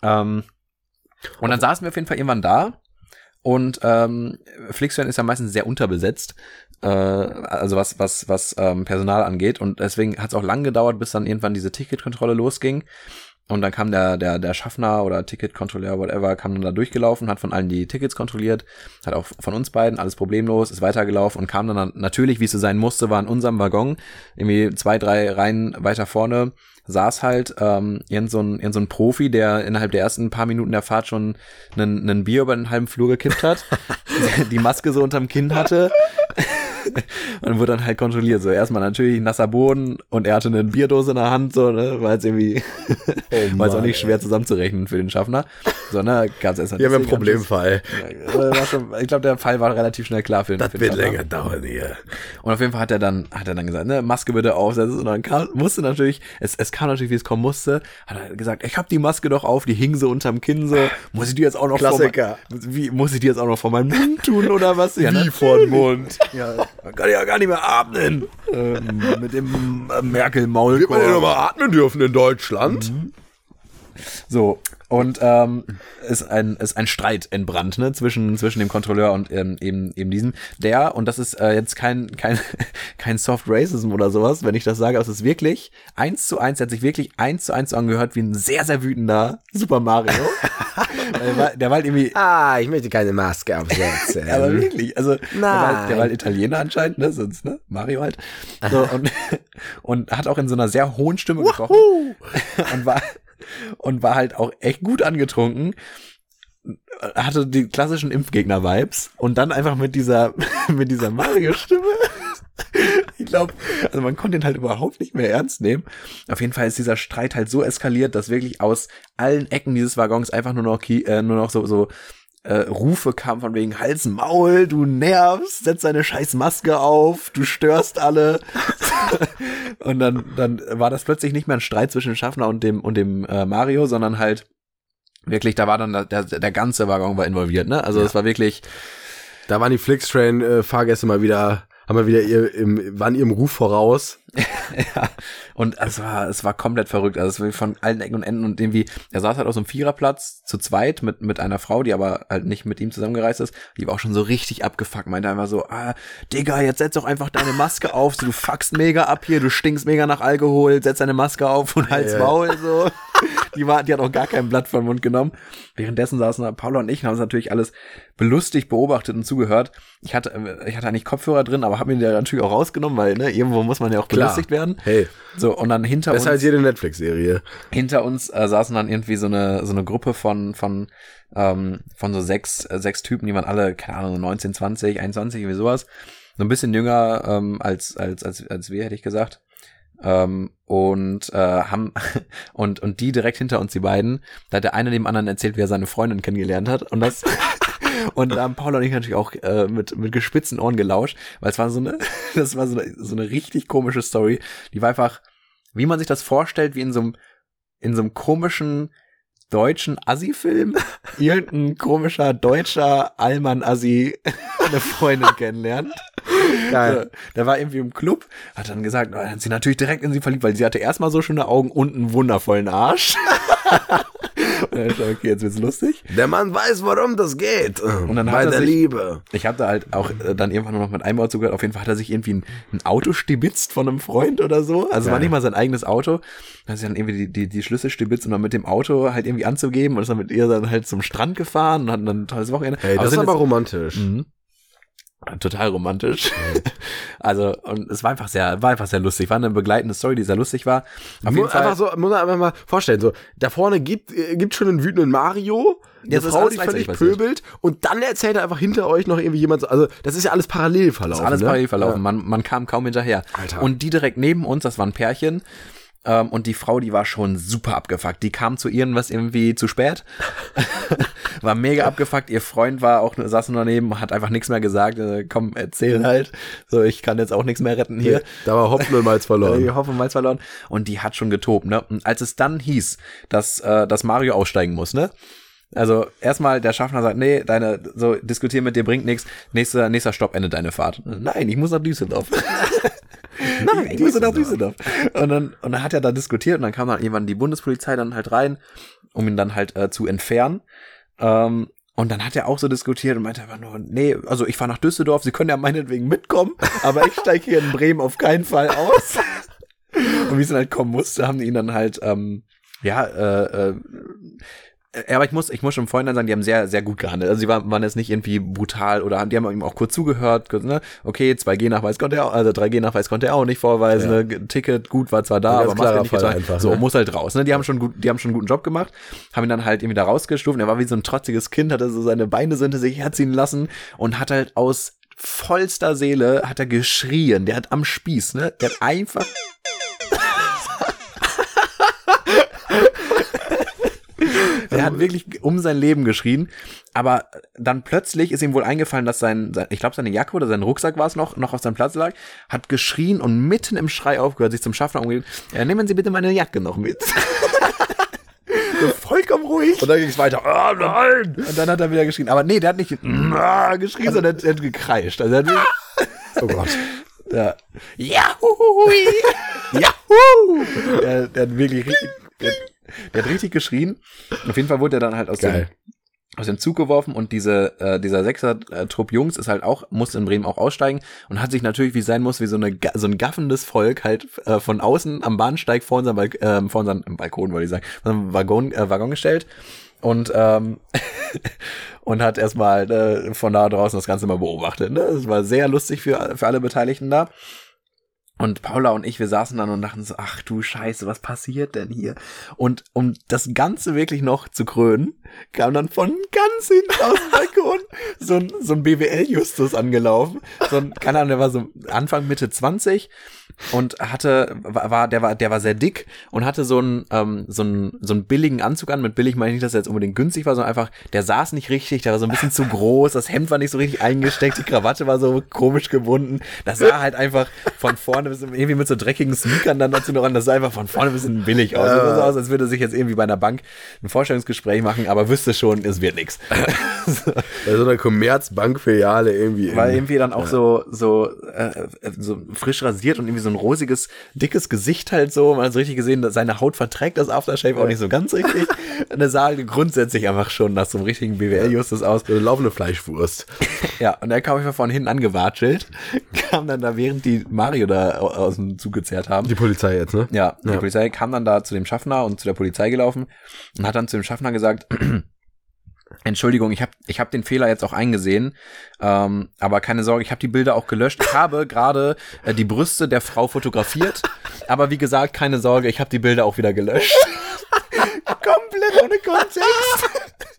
Ähm, und dann saßen wir auf jeden Fall irgendwann da. Und ähm, Flixtrain ist ja meistens sehr unterbesetzt, äh, also was was was ähm, Personal angeht. Und deswegen hat es auch lang gedauert, bis dann irgendwann diese Ticketkontrolle losging. Und dann kam der, der, der Schaffner oder Ticketkontrolleur, whatever, kam dann da durchgelaufen, hat von allen die Tickets kontrolliert, hat auch von uns beiden alles problemlos, ist weitergelaufen und kam dann natürlich, wie es so sein musste, war in unserem Waggon, irgendwie zwei, drei Reihen weiter vorne, saß halt ähm, irgend, so ein, irgend so ein Profi, der innerhalb der ersten paar Minuten der Fahrt schon einen, einen Bier über den halben Flur gekippt hat, die Maske so unterm Kinn hatte und wurde dann halt kontrolliert. So erstmal natürlich nasser Boden und er hatte eine Bierdose in der Hand, so, ne, war jetzt irgendwie, war jetzt auch Mann, nicht schwer zusammenzurechnen für den Schaffner, sondern gab es erst Hier haben wir einen Problemfall. Schon, ich glaube, der Fall war relativ schnell klar für den, Das wird länger dauern hier. Und auf jeden Fall hat er dann, hat er dann gesagt, ne, Maske bitte aufsetzen. Und dann kam, musste natürlich, es, es kam natürlich, wie es kommen musste, hat er gesagt, ich hab die Maske doch auf, die hing so unterm Kinn so. Muss ich die jetzt auch noch Klassiker. vor mein, wie, muss ich die jetzt auch noch vor meinen Mund tun oder was? Ja, Wie vor den Mund. Ja, man kann ja gar nicht mehr atmen. Ähm, mit dem äh, Merkel-Maulkorb. Wird man ja nochmal atmen dürfen in Deutschland? So, und ähm, ist ein ist ein Streit entbrannt ne zwischen zwischen dem Kontrolleur und ähm, eben eben diesem der und das ist äh, jetzt kein kein kein Soft Racism oder sowas wenn ich das sage es ist wirklich eins zu eins der hat sich wirklich eins zu eins angehört wie ein sehr sehr wütender Super Mario. Der, war, der war halt irgendwie ah ich möchte keine Maske aufsetzen aber wirklich also der war, halt, der war halt Italiener anscheinend ne sonst ne Mario halt. So, und und hat auch in so einer sehr hohen Stimme gesprochen. Und war und war halt auch echt gut angetrunken hatte die klassischen Impfgegner-Vibes und dann einfach mit dieser, mit dieser Mario-Stimme. Ich glaube, also man konnte ihn halt überhaupt nicht mehr ernst nehmen. Auf jeden Fall ist dieser Streit halt so eskaliert, dass wirklich aus allen Ecken dieses Waggons einfach nur noch, äh, nur noch so, so äh, Rufe kamen von wegen Hals, Maul, du nervst, setz deine scheiß Maske auf, du störst alle. und dann, dann war das plötzlich nicht mehr ein Streit zwischen Schaffner und dem, und dem äh, Mario, sondern halt wirklich, da war dann der, der, ganze Waggon war involviert, ne? Also es war wirklich. Da waren die Flixtrain-Fahrgäste mal wieder haben wir wieder ihr, im, waren ihrem Ruf voraus. ja, und es war, es war komplett verrückt. Also es war von allen Ecken und Enden und irgendwie, er saß halt auf so einem Viererplatz zu zweit mit, mit einer Frau, die aber halt nicht mit ihm zusammengereist ist. Die war auch schon so richtig abgefuckt, meinte einfach so, ah, Digga, jetzt setz doch einfach deine Maske auf, du fuckst mega ab hier, du stinkst mega nach Alkohol, setz deine Maske auf und halt's Maul, so. Die war, die hat auch gar kein Blatt vom Mund genommen. Währenddessen saßen Paula und ich und haben es natürlich alles belustigt beobachtet und zugehört. Ich hatte, ich hatte eigentlich Kopfhörer drin, aber habe mir die natürlich auch rausgenommen, weil, ne, irgendwo muss man ja auch Klar. belustigt werden. Hey. So, und dann hinter Besser uns. als jede Netflix-Serie. Hinter uns äh, saßen dann irgendwie so eine, so eine Gruppe von, von, ähm, von so sechs, äh, sechs Typen, die waren alle, keine Ahnung, 19, 20, 21, wie sowas. So ein bisschen jünger ähm, als, als, als, als wir, hätte ich gesagt. Ähm, und äh, haben und und die direkt hinter uns die beiden da hat der eine dem anderen erzählt wie er seine Freundin kennengelernt hat und das und da haben Paula und ich natürlich auch äh, mit mit gespitzten Ohren gelauscht weil es war so eine das war so eine, so eine richtig komische Story die war einfach wie man sich das vorstellt wie in so einem in so einem komischen deutschen Assi-Film irgendein komischer deutscher Allmann-Assi eine Freundin kennenlernt. Geil. Der war irgendwie im Club, hat dann gesagt, oh, dann hat sie natürlich direkt in sie verliebt, weil sie hatte erstmal so schöne Augen und einen wundervollen Arsch. okay, jetzt wird's lustig. Der Mann weiß, worum das geht. Und dann Bei der sich, Liebe. Ich habe da halt auch äh, dann irgendwann nur noch mit einem Wort zugehört. Auf jeden Fall hat er sich irgendwie ein, ein Auto stibitzt von einem Freund oder so. Also es war nicht mal sein eigenes Auto. Dann hat sie dann irgendwie die, die, die Schlüssel stibitzt, um dann mit dem Auto halt irgendwie anzugeben und ist dann mit ihr dann halt zum Strand gefahren und hat dann ein tolles Wochenende. Hey, das ist aber romantisch. Mhm total romantisch. also und es war einfach sehr, war einfach sehr lustig. War eine begleitende Story, die sehr lustig war. Auf jeden Fall. Einfach so, muss man einfach mal vorstellen. So da vorne gibt äh, gibt schon einen wütenden Mario, eine das Frau, die völlig pöbelt, und dann erzählt er einfach hinter euch noch irgendwie jemand. So, also das ist ja alles parallel verlaufen. Das ist alles ne? parallel verlaufen. Ja. Man man kam kaum hinterher. Alter. Und die direkt neben uns, das war ein Pärchen. Ähm, und die Frau, die war schon super abgefuckt. Die kam zu irgendwas irgendwie zu spät. war mega abgefuckt. Ihr Freund war auch, saß nur daneben, hat einfach nichts mehr gesagt. Äh, komm, erzähl halt. So, ich kann jetzt auch nichts mehr retten hier. da war Hopfen und Malz verloren. Hopfen und Malz verloren. Und die hat schon getobt, ne? Und als es dann hieß, dass, äh, dass Mario aussteigen muss, ne? Also erstmal der Schaffner sagt, nee, deine so diskutieren mit dir bringt nichts. Nächster nächster Stopp endet deine Fahrt. Nein, ich muss nach Düsseldorf. Nein, ich muss nach Düsseldorf. Und dann und dann hat er da diskutiert und dann kam dann irgendwann die Bundespolizei dann halt rein, um ihn dann halt äh, zu entfernen. Ähm, und dann hat er auch so diskutiert und meinte einfach nur, nee, also ich fahre nach Düsseldorf, Sie können ja meinetwegen mitkommen, aber ich steige hier in Bremen auf keinen Fall aus. und wie es dann halt kommen musste, haben die ihn dann halt, ähm, ja, äh, äh, ja, aber ich muss, ich muss schon vorhin sagen, die haben sehr, sehr gut gehandelt. Also sie waren, waren jetzt nicht irgendwie brutal oder die haben ihm auch kurz zugehört. Ne? Okay, 2G-Nachweis konnte er auch, also 3G-Nachweis konnte er auch nicht vorweisen. Ja. Ne? Ticket gut war zwar da, aber Maske nicht getan. Einfach, so, ne? muss halt raus. Ne? Die haben schon gut, die haben schon einen guten Job gemacht, haben ihn dann halt irgendwie da rausgestuft. Er war wie so ein trotziges Kind, hatte so seine Beine hinter sich herziehen lassen und hat halt aus vollster Seele hat er geschrien. Der hat am Spieß, ne? Der hat einfach Der hat wirklich um sein Leben geschrien. Aber dann plötzlich ist ihm wohl eingefallen, dass sein, sein ich glaube, seine Jacke oder sein Rucksack war es noch, noch auf seinem Platz lag, hat geschrien und mitten im Schrei aufgehört, sich zum Schaffner umgedreht. Ja, nehmen Sie bitte meine Jacke noch mit. so vollkommen ruhig. Und dann ging es weiter. Oh nein! Und dann hat er wieder geschrien. Aber nee, der hat nicht geschrien, sondern er hat gekreischt. Also er hat oh Gott. Ja. Yahoo! Yahoo! Der, der hat wirklich richtig. Der, der hat richtig geschrien. Auf jeden Fall wurde er dann halt aus dem, Geil. aus dem Zug geworfen und diese, äh, dieser Sechser-Trupp Jungs ist halt auch, musste in Bremen auch aussteigen und hat sich natürlich, wie sein muss, wie so, eine, so ein gaffendes Volk halt äh, von außen am Bahnsteig vor unserem, Balk äh, vor unserem Balkon, wollte ich sagen, vor unserem Waggon, äh, Waggon gestellt und ähm, und hat erstmal äh, von da draußen das Ganze mal beobachtet. Ne? Das war sehr lustig für, für alle Beteiligten da. Und Paula und ich, wir saßen dann und dachten so, ach du Scheiße, was passiert denn hier? Und um das Ganze wirklich noch zu krönen, kam dann von ganz hinten aus dem Balkon so ein, so ein BWL-Justus angelaufen. So ein, keine Ahnung, der war so Anfang, Mitte 20 und hatte, war, der war, der war sehr dick und hatte so einen, ähm, so einen, so einen billigen Anzug an. Mit billig meine ich nicht, dass er jetzt unbedingt günstig war, sondern einfach, der saß nicht richtig, der war so ein bisschen zu groß, das Hemd war nicht so richtig eingesteckt, die Krawatte war so komisch gebunden. Das sah halt einfach von vorne bis irgendwie mit so dreckigen Sneakern dann dazu noch an, das sah einfach von vorne ein bisschen billig aus. Das sah aus, als würde sich jetzt irgendwie bei einer Bank ein Vorstellungsgespräch machen, aber wüsste schon, es wird nichts. Bei so einer Commerzbank-Filiale irgendwie. War irgendwie dann auch so, so, äh, so frisch rasiert und irgendwie so ein rosiges, dickes Gesicht halt so. Man hat so richtig gesehen, dass seine Haut verträgt das Aftershave auch nicht so ganz richtig. Und er sah halt grundsätzlich einfach schon nach so einem richtigen BWL-Justus aus. so eine laufende Fleischwurst. Ja, und er kam einfach von hinten angewatschelt, kam dann da, während die Mario da au- aus dem Zug gezerrt haben. Die Polizei jetzt, ne? Ja, die Ja. Polizei kam dann da zu dem Schaffner und zu der Polizei gelaufen und hat dann zu dem Schaffner gesagt, Entschuldigung, ich habe ich hab den Fehler jetzt auch eingesehen, ähm, aber keine Sorge, ich habe die Bilder auch gelöscht. Ich habe gerade äh, die Brüste der Frau fotografiert, aber wie gesagt, keine Sorge, ich habe die Bilder auch wieder gelöscht. Komplett ohne Kontext.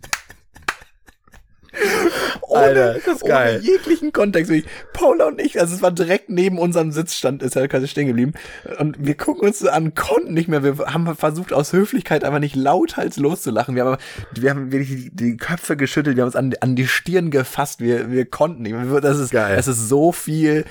Ohne, Alter, das ist geil. Ohne jeglichen Kontext. Wirklich. Paula und ich, also es war direkt neben unserem Sitzstand, ist er quasi stehen geblieben. Und wir gucken uns an, konnten nicht mehr. Wir haben versucht, aus Höflichkeit einfach nicht lauthals loszulachen. Wir haben, wir haben wirklich die, Köpfe geschüttelt, wir haben uns an, an die Stirn gefasst. Wir, wir konnten nicht mehr. Das ist, Geil. es ist so viel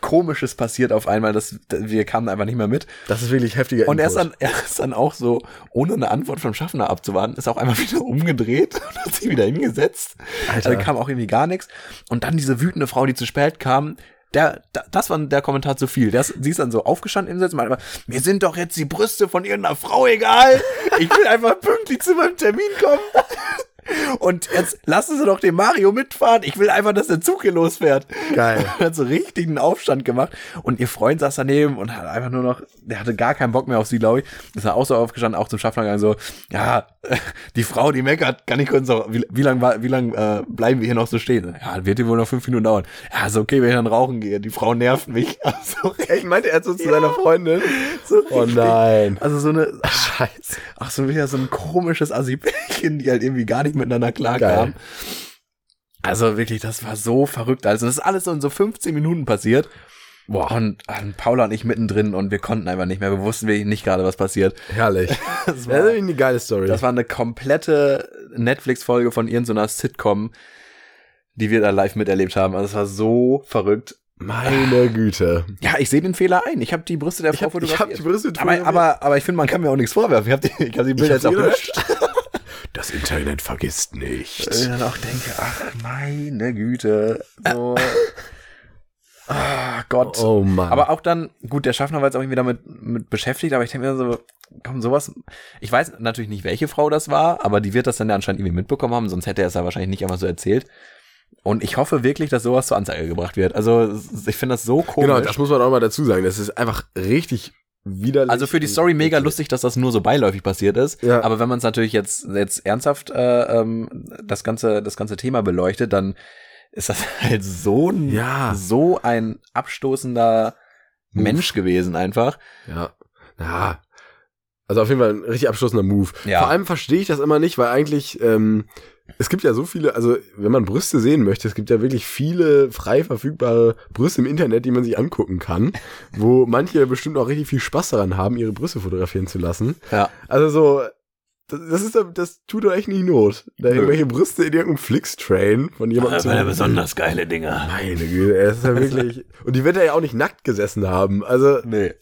Komisches passiert auf einmal, dass wir kamen einfach nicht mehr mit. Das ist wirklich heftiger Und er ist, dann, er ist dann auch so, ohne eine Antwort vom Schaffner abzuwarten, ist auch einmal wieder umgedreht und hat sich wieder hingesetzt. Alter. Also kam auch irgendwie gar nichts. Und dann diese wütende Frau, die zu spät kam, der, da- das war der Kommentar zu viel. Ist, sie ist dann so aufgestanden im Sitz und meinte mir sind doch jetzt die Brüste von irgendeiner Frau egal. Ich will einfach pünktlich zu meinem Termin kommen. Und jetzt lassen Sie doch den Mario mitfahren. Ich will einfach, dass der Zug hier losfährt. Geil. Und hat so richtig einen Aufstand gemacht. Und ihr Freund saß daneben und hat einfach nur noch, der hatte gar keinen Bock mehr auf sie, glaube ich. Ist dann auch so aufgestanden, auch zum Schaffner gegangen, so, ja, die Frau, die meckert, kann ich kurz noch, wie, wie lang, war- wie lang äh, bleiben wir hier noch so stehen? Ja, wird hier wohl noch fünf Minuten dauern. Ja, ist okay, wenn ich dann rauchen gehe. Die Frau nervt mich. Also, Echt, meinte er so zu seiner Freundin? so Oh nein. Also so eine, Scheiße. ach so wieder so ein komisches Assi-Pärchen, die halt irgendwie gar nicht miteinander klarkamen. Also wirklich, das war so verrückt. Also das ist alles so in so 15 Minuten passiert. Boah, und, und Paula und ich mittendrin und wir konnten einfach nicht mehr. Wir wussten wirklich nicht gerade, was passiert. Herrlich. Das Das war, ist eine geile Story. das war eine komplette Netflix-Folge von irgendeiner Sitcom, die wir da live miterlebt haben. Also es war so verrückt. Meine Güte. Ja, ich sehe den Fehler ein. Ich habe die Brüste der Ich Frau hab, ich hab fotografiert. die Brüste aber, aber, aber ich finde, man kann mir auch nichts vorwerfen. Ich habe die, ich hab die Bilder jetzt auch gelöscht. Das Internet vergisst ich nichts. dann auch denke, ach meine Güte. So. Ah, Gott. Oh Mann. Aber auch dann, gut, der Schaffner war jetzt auch irgendwie damit mit beschäftigt, aber ich denke mir so, komm, sowas. Ich weiß natürlich nicht, welche Frau das war, aber die wird das dann ja anscheinend irgendwie mitbekommen haben, sonst hätte er es ja wahrscheinlich nicht einfach so erzählt. Und ich hoffe wirklich, dass sowas zur Anzeige gebracht wird. Also ich finde das so komisch. genau, das muss man auch mal dazu sagen. Das ist einfach richtig widerlich. Also für die Story mega lustig, dass das nur so beiläufig passiert ist. Ja. Aber wenn man es natürlich jetzt, jetzt ernsthaft äh, ähm, das ganze das ganze Thema beleuchtet, dann ist das halt so ein Ja. so ein abstoßender Move. Mensch gewesen einfach. Ja. Ja. Also auf jeden Fall ein richtig abschließender Move. Ja. Vor allem verstehe ich das immer nicht, weil eigentlich, ähm, es gibt ja so viele, also wenn man Brüste sehen möchte, es gibt ja wirklich viele frei verfügbare Brüste im Internet, die man sich angucken kann, wo manche bestimmt auch richtig viel Spaß daran haben, ihre Brüste fotografieren zu lassen. Ja. Also so, das, das ist, das tut doch echt nicht Not. Da irgendwelche Brüste in irgendeinem Flix-Train von jemandem zu besonders geile Dinger. Meine Güte, es ist ja wirklich, und die wird er ja auch nicht nackt gesessen haben. Also, Nee.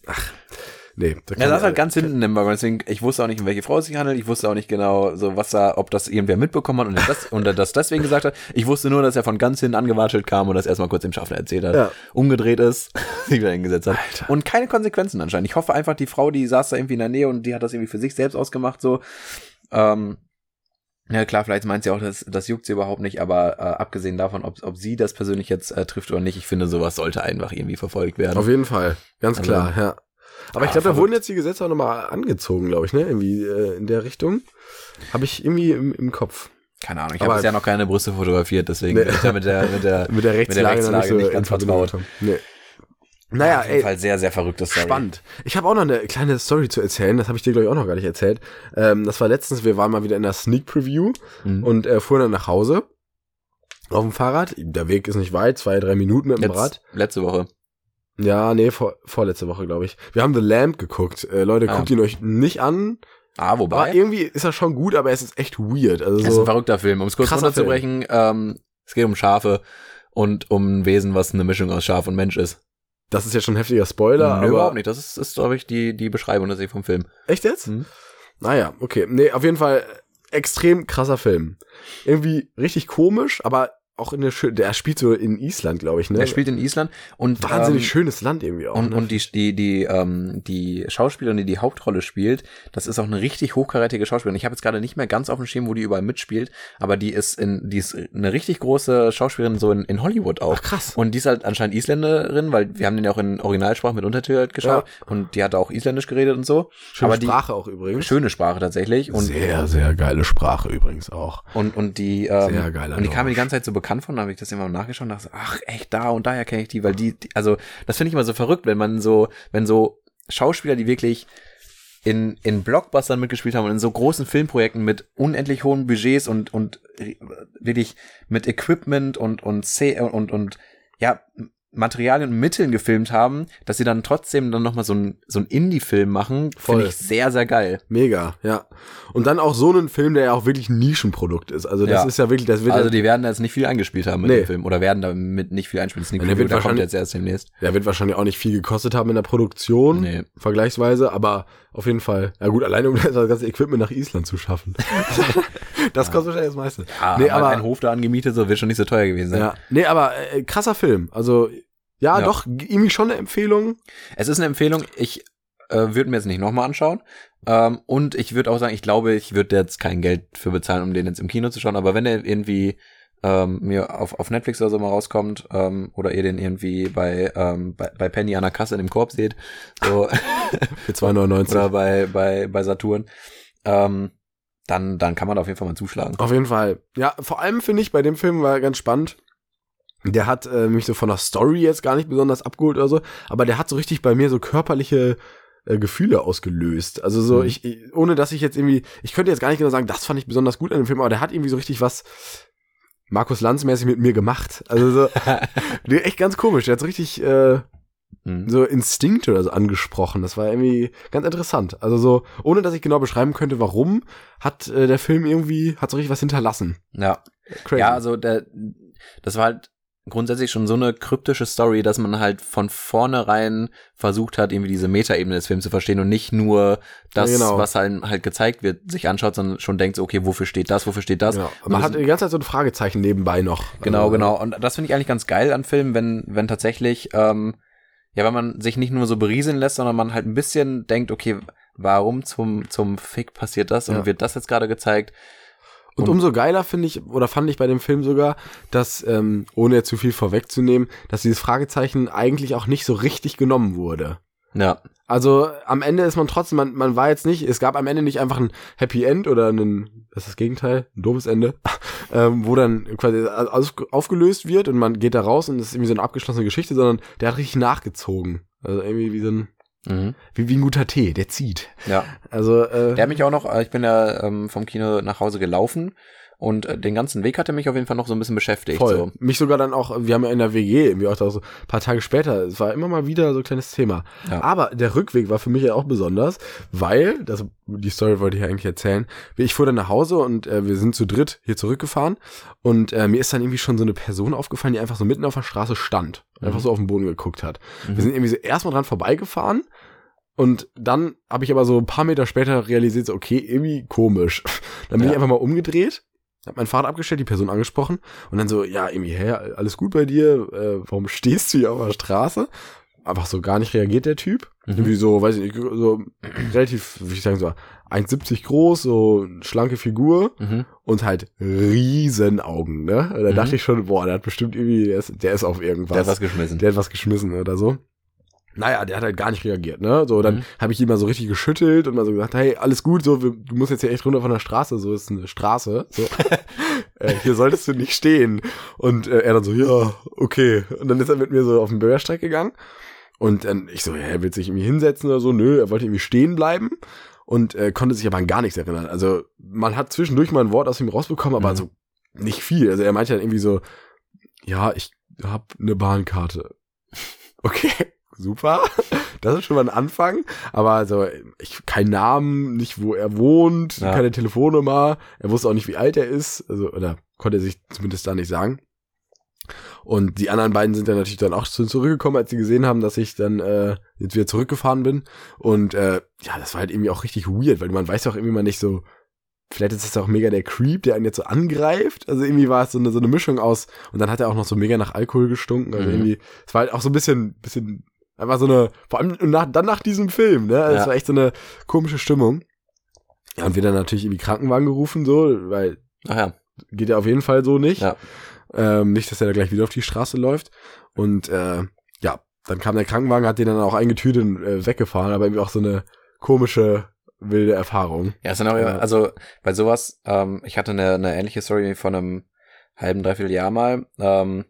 Nee. Da Er saß halt ganz hinten im Waggon, deswegen, ich wusste auch nicht, um welche Frau es sich handelt, ich wusste auch nicht genau, so was da, ob das irgendwer mitbekommen hat und das, und das deswegen gesagt hat. Ich wusste nur, dass er von ganz hinten angewatschelt kam und das erstmal kurz dem Schaffner erzählt hat, Ja. umgedreht ist, sich wieder hingesetzt hat. Und keine Konsequenzen anscheinend. Ich hoffe einfach, die Frau, die saß da irgendwie in der Nähe und die hat das irgendwie für sich selbst ausgemacht, so, ähm, ja klar, vielleicht meint sie auch, das, das juckt sie überhaupt nicht, aber äh, abgesehen davon, ob, ob sie das persönlich jetzt äh, trifft oder nicht, ich finde, sowas sollte einfach irgendwie verfolgt werden. Auf jeden Fall, ganz Also- klar, ja. Aber ich Ah, glaube, da wurden jetzt die Gesetze auch nochmal angezogen, glaube ich, ne? Irgendwie äh, in der Richtung. Habe ich irgendwie im, im Kopf. Keine Ahnung, ich habe bisher noch keine Brüste fotografiert, deswegen Nee. bin ich da mit der, mit der, Mit der Rechtslage, noch Rechtslage nicht in ganz Verbindung vertraut. Nee. Naja, auf jeden ey, Fall sehr, sehr verrückte Story. spannend. Ich habe auch noch eine kleine Story zu erzählen, das habe ich dir, glaube ich, auch noch gar nicht erzählt. Ähm, das war letztens, wir waren mal wieder in der Sneak Preview Mhm. und äh, fuhren dann nach Hause auf dem Fahrrad. Der Weg ist nicht weit, zwei, drei Minuten mit dem Letz, Rad. letzte Woche. Ja, nee, vor, vorletzte Woche, glaube ich. Wir haben The Lamp geguckt. Äh, Leute, Ah. guckt ihn euch nicht an. Ah, Aber wobei, irgendwie ist er schon gut, aber es ist echt weird. Also es ist ein verrückter Film. Um es kurz Krasser runterzubrechen, ähm, es geht um Schafe und um ein Wesen, was eine Mischung aus Schaf und Mensch ist. das ist ja schon ein heftiger Spoiler, Nö, aber überhaupt nicht. Das ist, ist glaube ich, die, die Beschreibung tatsächlich vom Film. echt jetzt? Mhm. Naja, okay. Nee, auf jeden Fall extrem krasser Film. Irgendwie richtig komisch, aber auch in der schö der spielt so in Island, glaube ich, ne? Er spielt in Island und wahnsinnig ähm, schönes Land irgendwie auch. Und, ne? und die, die, die, ähm, die Schauspielerin, die die Hauptrolle spielt, das ist auch eine richtig hochkarätige Schauspielerin. Ich habe jetzt gerade nicht mehr ganz auf dem Schirm, wo die überall mitspielt, aber die ist in, die ist eine richtig große Schauspielerin so in, in Hollywood auch. Ach, krass. Und die ist halt anscheinend Isländerin, weil wir haben den ja auch in Originalsprache mit Untertitel geschaut und die hat auch Isländisch geredet und so. Schöne aber die Sprache auch übrigens. schöne Sprache tatsächlich und sehr, sehr geile Sprache übrigens auch. und und die ähm, Sehr geiler und die kam mir die ganze Zeit so bekannt von, da habe ich das immer nachgeschaut und dachte, ach echt da und daher kenne ich die, weil die, die also das finde ich immer so verrückt, wenn man so, wenn so Schauspieler, die wirklich in, in Blockbustern mitgespielt haben und in so großen Filmprojekten mit unendlich hohen Budgets und, und wirklich mit Equipment und, und, C und, und, ja, Materialien und Mitteln gefilmt haben, dass sie dann trotzdem dann nochmal so ein, so ein Indie-Film machen, finde ich sehr, sehr geil. Mega, ja. Und dann auch so einen Film, der ja auch wirklich ein Nischenprodukt ist. Also das Ja. ist ja wirklich, das wird Also ja, die werden da jetzt nicht viel eingespielt haben mit Nee. dem Film oder werden damit nicht viel einspielen. Sneak Ja, der wird der kommt wahrscheinlich- jetzt erst demnächst. der wird wahrscheinlich auch nicht viel gekostet haben in der Produktion, Nee. vergleichsweise, aber auf jeden Fall, ja gut, alleine um das ganze Equipment nach Island zu schaffen. das kostet wahrscheinlich das meiste. Ah, nee, aber, einen Hof da angemietet, so wird schon nicht so teuer gewesen sein. ja, nee, aber äh, krasser Film. Also, ja, Ja. doch, irgendwie schon eine Empfehlung. Es ist eine Empfehlung, ich äh, würde mir jetzt nicht nochmal anschauen. Ähm, und ich würde auch sagen, ich glaube, ich würde jetzt kein Geld für bezahlen, um den jetzt im Kino zu schauen. Aber wenn er irgendwie ähm, mir auf, auf Netflix oder so mal rauskommt ähm, oder ihr den irgendwie bei, ähm, bei, bei Penny an der Kasse in dem Korb seht, so Für 2,99. oder bei, bei, bei Saturn, ähm, dann, dann kann man da auf jeden Fall mal zuschlagen. Auf jeden Fall. Ja, vor allem finde ich bei dem Film war ganz spannend. Der hat äh, mich so von der Story jetzt gar nicht besonders abgeholt oder so, aber der hat so richtig bei mir so körperliche äh, Gefühle ausgelöst. Also so, Mhm. ich, ich, ohne dass ich jetzt irgendwie, ich könnte jetzt gar nicht genau sagen, das fand ich besonders gut an dem Film, aber der hat irgendwie so richtig was Markus Lanz-mäßig mit mir gemacht. Also so, echt ganz komisch. Der hat so richtig äh, Mhm. so Instinkte oder so angesprochen. Das war irgendwie ganz interessant. Also so, ohne dass ich genau beschreiben könnte, warum, hat äh, der Film irgendwie, hat so richtig was hinterlassen. Ja. Crazy. Ja, also der, das war halt grundsätzlich schon so eine kryptische Story, dass man halt von vornherein versucht hat, irgendwie diese Metaebene des Films zu verstehen und nicht nur das, Ja, genau. was halt, halt gezeigt wird, sich anschaut, sondern schon denkt, okay, wofür steht das, wofür steht das? Genau. Man hat die ganze Zeit so ein Fragezeichen nebenbei noch. Genau, Also, genau. Und das finde ich eigentlich ganz geil an Filmen, wenn, wenn tatsächlich, ähm, ja, wenn man sich nicht nur so berieseln lässt, sondern man halt ein bisschen denkt, okay, warum zum, zum Fick passiert das und Ja. wird das jetzt gerade gezeigt? Und umso geiler finde ich, oder fand ich bei dem Film sogar, dass, ähm, ohne zu viel vorwegzunehmen, dass dieses Fragezeichen eigentlich auch nicht so richtig genommen wurde. Ja, Also am Ende ist man trotzdem, man, man war jetzt nicht, es gab am Ende nicht einfach ein Happy End oder ein, das ist das Gegenteil, ein doofes Ende, ähm, wo dann quasi alles aufgelöst wird und man geht da raus und es ist irgendwie so eine abgeschlossene Geschichte, sondern der hat richtig nachgezogen. Also irgendwie wie so ein, mhm. wie, wie ein guter Tee, der zieht. ja. Also, äh, Der hat mich auch noch, äh, ich bin ja ähm, vom Kino nach Hause gelaufen und äh, den ganzen Weg hat er mich auf jeden Fall noch so ein bisschen beschäftigt. Voll. So. Mich sogar dann auch, wir haben ja in der WG irgendwie auch da so ein paar Tage später, es war immer mal wieder so ein kleines Thema. Ja. Aber der Rückweg war für mich ja auch besonders, weil, das, die Story wollte ich ja eigentlich erzählen, ich fuhr dann nach Hause und äh, wir sind zu dritt hier zurückgefahren und äh, mir ist dann irgendwie schon so eine Person aufgefallen, die einfach so mitten auf der Straße stand. und Einfach Mhm. so auf den Boden geguckt hat. Mhm. Wir sind irgendwie so erstmal dran vorbeigefahren Und dann habe ich aber so ein paar Meter später realisiert, so, okay, irgendwie komisch. Dann bin Ja. ich einfach mal umgedreht, hab mein Fahrrad abgestellt, die Person angesprochen und dann so, ja, irgendwie, hä, alles gut bei dir? Äh, warum stehst du hier auf der Straße? Einfach so gar nicht reagiert der Typ. Mhm. Irgendwie so, weiß ich nicht, so relativ, würde ich sagen, so 1,70 groß, so schlanke Figur Mhm. und halt riesen Augen, ne? Da Mhm. dachte ich schon, boah, der hat bestimmt irgendwie, der ist, der ist auf irgendwas. Der hat was geschmissen. Der hat was geschmissen oder so. Naja, der hat halt gar nicht reagiert, ne? So, dann Mhm. habe ich ihn mal so richtig geschüttelt und mal so gesagt, hey, alles gut, so, wir, du musst jetzt hier echt runter von der Straße, so ist eine Straße, so. äh, hier solltest du nicht stehen. Und äh, er dann so, ja, okay. Und dann ist er mit mir so auf den Bürgersteig gegangen. Und dann ich so, ja, er will sich irgendwie hinsetzen oder so, nö, er wollte irgendwie stehen bleiben und äh, konnte sich aber an gar nichts erinnern. Also man hat zwischendurch mal ein Wort aus ihm rausbekommen, aber Mhm. so nicht viel. Also er meinte dann irgendwie so, ja, ich hab eine Bahnkarte. Okay, super. Das ist schon mal ein Anfang. Aber also, ich, kein Namen, nicht wo er wohnt, Ja. keine Telefonnummer. Er wusste auch nicht, wie alt er ist. Also, oder konnte er sich zumindest da nicht sagen. Und die anderen beiden sind dann natürlich dann auch zu- zurückgekommen, als sie gesehen haben, dass ich dann äh, jetzt wieder zurückgefahren bin. Und äh, ja, das war halt irgendwie auch richtig weird, weil man weiß ja auch irgendwie mal nicht so, vielleicht ist das auch mega der Creep, der einen jetzt so angreift. Also irgendwie war es so eine, so eine Mischung aus, und dann hat er auch noch so mega nach Alkohol gestunken. Also Mhm. irgendwie, es war halt auch so ein bisschen, bisschen, einfach so eine, vor allem nach, dann nach diesem Film, ne? Also Es Ja. war echt so eine komische Stimmung. Ja, und wir dann natürlich irgendwie Krankenwagen gerufen, so, weil ja. geht ja auf jeden Fall so nicht. Ja. Ähm, nicht, dass er da gleich wieder auf die Straße läuft. Und äh, ja, dann kam der Krankenwagen, hat den dann auch eingetütet und äh, weggefahren, aber irgendwie auch so eine komische, wilde Erfahrung. Ja, es sind auch, Ja. also bei sowas, ähm, ich hatte eine, eine ähnliche Story von einem halben, dreiviertel Jahr mal, ähm,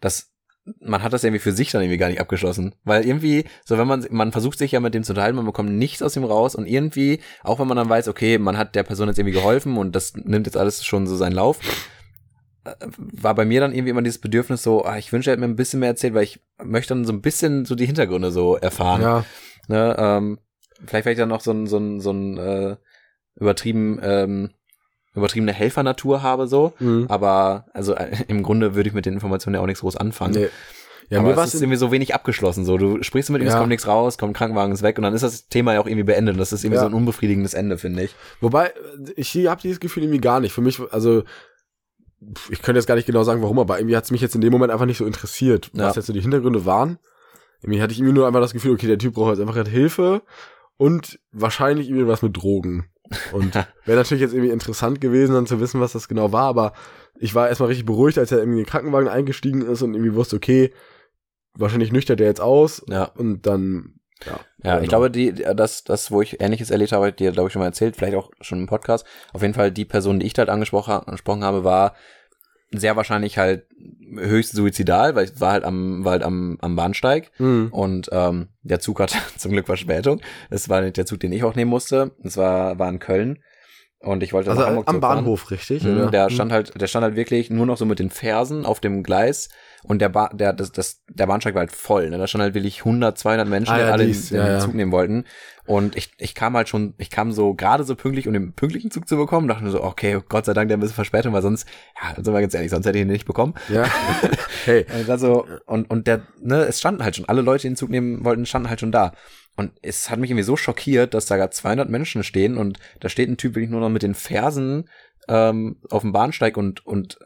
das, man hat das irgendwie für sich dann irgendwie gar nicht abgeschlossen. Weil irgendwie, so wenn man, man versucht sich ja mit dem zu teilen, man bekommt nichts aus dem raus und irgendwie, auch wenn man dann weiß, okay, man hat der Person jetzt irgendwie geholfen und das nimmt jetzt alles schon so seinen Lauf, äh, war bei mir dann irgendwie immer dieses Bedürfnis so, ah, ich wünsche, er hätte mir ein bisschen mehr erzählt, weil ich möchte dann so ein bisschen so die Hintergründe so erfahren. Ja, Ne, ähm, vielleicht wäre ich dann noch so ein, so ein, so ein äh, übertrieben, ähm, übertriebene Helfernatur habe so. mhm. Aber also äh, im Grunde würde ich mit den Informationen ja auch nichts groß anfangen. nee. Ja, aber mir es war ist es irgendwie so wenig abgeschlossen. So, du sprichst mit ihm, es Ja. kommt nichts raus, kommt Krankenwagen ist weg und dann ist das Thema ja auch irgendwie beendet. Und Das ist irgendwie Ja. so ein unbefriedigendes Ende, finde ich. Wobei, ich habe dieses Gefühl irgendwie gar nicht. Für mich, also, ich könnte jetzt gar nicht genau sagen, warum, aber irgendwie hat es mich jetzt in dem Moment einfach nicht so interessiert, was Ja. jetzt so die Hintergründe waren. Irgendwie hatte ich irgendwie nur einfach das Gefühl, okay, der Typ braucht jetzt einfach gerade Hilfe und wahrscheinlich irgendwie was mit Drogen. Und wäre natürlich jetzt irgendwie interessant gewesen, dann zu wissen, was das genau war, aber ich war erstmal richtig beruhigt, als er irgendwie in den Krankenwagen eingestiegen ist und irgendwie wusste, okay, wahrscheinlich nüchtert er jetzt aus Ja. und dann, ja. Ja, ich Genau. glaube, die, das, das, wo ich Ähnliches erlebt habe, dir, glaube ich, schon mal erzählt, vielleicht auch schon im Podcast. Auf jeden Fall, die Person, die ich da halt angesprochen, angesprochen habe, war sehr wahrscheinlich halt höchst suizidal, weil ich war halt am, war halt am, am Bahnsteig Mhm. und ähm, der Zug hatte zum Glück Verspätung. Es war nicht der Zug, den ich auch nehmen musste. Es war, war in Köln. Und ich wollte Also am. Bahnhof, richtig? Mhm, der Mhm. stand halt, der stand halt wirklich nur noch so mit den Fersen auf dem Gleis und der ba der das, das der Bahnsteig war halt voll, ne? Da stand halt wirklich 100, 200 Menschen, Ah, die ja, alle dies, den, den ja. Zug nehmen wollten und ich ich kam halt schon, ich kam so gerade so pünktlich, um den pünktlichen Zug zu bekommen, dachte mir so, okay, Gott sei Dank, der ein bisschen Verspätung, weil sonst ja, sind wir ganz ehrlich, sonst hätte ich ihn nicht bekommen. Ja. hey. Also und und der ne, es standen halt schon alle Leute, die den Zug nehmen wollten, standen halt schon da. Und es hat mich irgendwie so schockiert, dass da gar 200 Menschen stehen und da steht ein Typ wirklich nur noch mit den Fersen ähm, auf dem Bahnsteig und und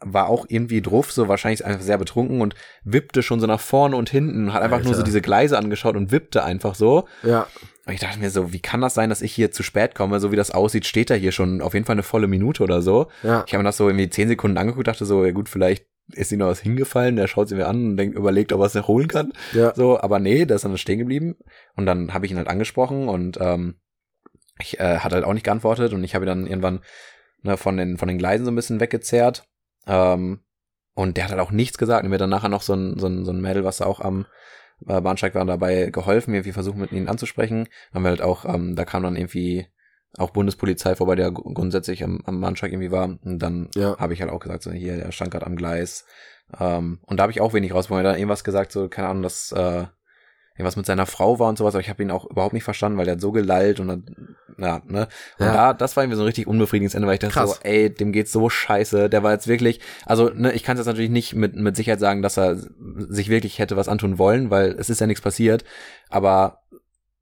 war auch irgendwie drauf, so wahrscheinlich einfach sehr betrunken und wippte schon so nach vorne und hinten, hat einfach nur so Alter. diese Gleise angeschaut und wippte einfach so. Ja. Und ich dachte mir so, wie kann das sein, dass ich hier zu spät komme? So wie das aussieht, steht er hier schon auf jeden Fall eine volle Minute oder so. Ja. Ich habe mir das so irgendwie zehn Sekunden angeguckt, dachte so, ja gut, vielleicht ist ihm noch was hingefallen, der schaut sie mir an und denkt, überlegt, ob er es noch holen kann. Ja. So, aber nee, der ist dann stehen geblieben. Und dann habe ich ihn halt angesprochen und ähm, ich äh, hat halt auch nicht geantwortet und ich habe ihn dann irgendwann ne, von den von den Gleisen so ein bisschen weggezerrt. Ähm, und der hat halt auch nichts gesagt. Und mir dann nachher noch so ein, so ein, so ein Mädel, was auch am äh, Bahnsteig war, dabei geholfen, irgendwie versucht mit ihnen anzusprechen. Haben wir halt auch, ähm, da kam dann irgendwie auch Bundespolizei vorbei, der gr- grundsätzlich am, am Bahnsteig irgendwie war. Und dann Ja. habe ich halt auch gesagt, so hier, der stand gerade am Gleis. Ähm, und da habe ich auch wenig rausbekommen. Er hat dann irgendwas gesagt, so, keine Ahnung, dass äh, irgendwas mit seiner Frau war und sowas, aber ich habe ihn auch überhaupt nicht verstanden, weil der hat so gelallt und dann, ja, ne? Und Ja. da, das war irgendwie so ein richtig unbefriedigendes Ende, weil ich dachte Krass. so, ey, dem geht's so scheiße. Der war jetzt wirklich, also, ne, ich kann jetzt natürlich nicht mit, mit Sicherheit sagen, dass er sich wirklich hätte was antun wollen, weil es ist ja nichts passiert, aber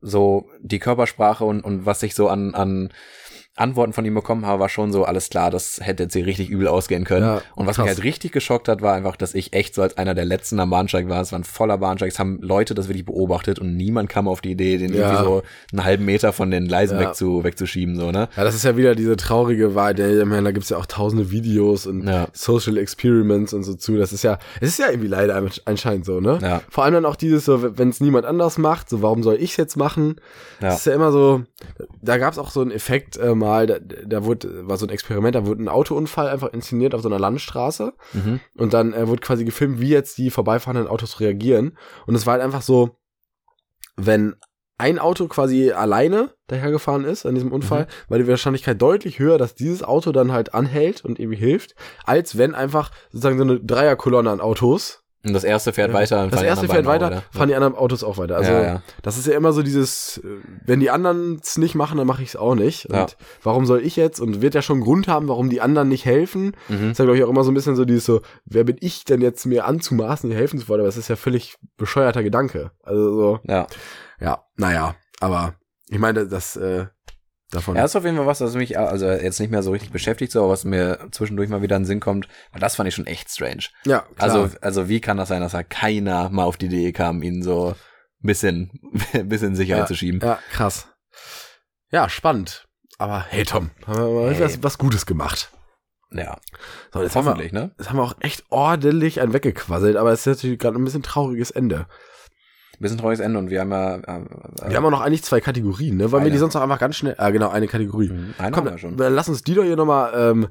so die Körpersprache und, und was ich so an, an Antworten von ihm bekommen habe, war schon so, alles klar, das hätte jetzt hier richtig übel ausgehen können. Ja, und was krass. mich halt richtig geschockt hat, war einfach, dass ich echt so als einer der letzten am Bahnsteig war. Es waren voller Bahnsteig, es haben Leute das wirklich beobachtet und niemand kam auf die Idee, den Ja. irgendwie so einen halben Meter von den Gleisen Ja. wegzu, wegzuschieben, so, ne? Ja, das ist ja wieder diese traurige Wahrheit. Ich meine, da gibt's ja auch tausende Videos und. Social Experiments und so zu. Das ist ja, es ist ja irgendwie leider anscheinend so, ne? Ja. Vor allem dann auch dieses so, wenn es niemand anders macht, so warum soll ich jetzt machen? Ja. Das ist ja immer so, da gab's auch so einen Effekt äh, mal, da, da wurde, war so ein Experiment, da wurde ein Autounfall einfach inszeniert auf so einer Landstraße Mhm. und dann äh, wurde quasi gefilmt, wie jetzt die vorbeifahrenden Autos reagieren. Und es war halt einfach so, wenn ein Auto quasi alleine dahergefahren ist an diesem Unfall, war die Wahrscheinlichkeit deutlich höher, dass dieses Auto dann halt anhält und irgendwie hilft, als wenn einfach sozusagen so eine Dreierkolonne an Autos. Und das erste fährt weiter. und Das fahren die erste anderen fährt weiter, auch, oder? fahren die anderen Autos auch weiter. Also ja, ja. das ist ja immer so dieses, äh, wenn die anderen es nicht machen, dann mache ich es auch nicht. Und Ja. warum soll ich jetzt? Und wird ja schon Grund haben, warum die anderen nicht helfen. Mhm. Das ist ja, glaube ich, auch immer so ein bisschen so dieses so, wer bin ich denn jetzt mir anzumaßen, dir helfen zu wollen? Aber das ist ja völlig bescheuerter Gedanke. Also so, Ja. ja, naja, aber ich meine, das äh, davon. Ja, ist auf jeden Fall was, das mich also jetzt nicht mehr so richtig beschäftigt, so, aber was mir zwischendurch mal wieder in den Sinn kommt, weil das fand ich schon echt strange. ja, klar. Also, also wie kann das sein, dass da keiner mal auf die Idee kam, ihn so ein bisschen, ein bisschen Sicherheit Ja. zu schieben? ja, krass. Ja, spannend. Aber hey Tom, haben wir mal Hey. was, was Gutes gemacht. Ja, So, jetzt haben wir, hoffentlich, ne? jetzt haben wir auch echt ordentlich ein weggequasselt, aber es ist natürlich gerade ein bisschen trauriges Ende. Bisschen trauriges Ende und wir haben ja. Äh, Wir haben auch noch eigentlich zwei Kategorien, ne? Wollen wir Eine. die sonst noch einfach ganz schnell. Ah, genau, eine Kategorie. Mhm, Einen Komm, haben wir schon. dann lass uns die doch hier nochmal ähm,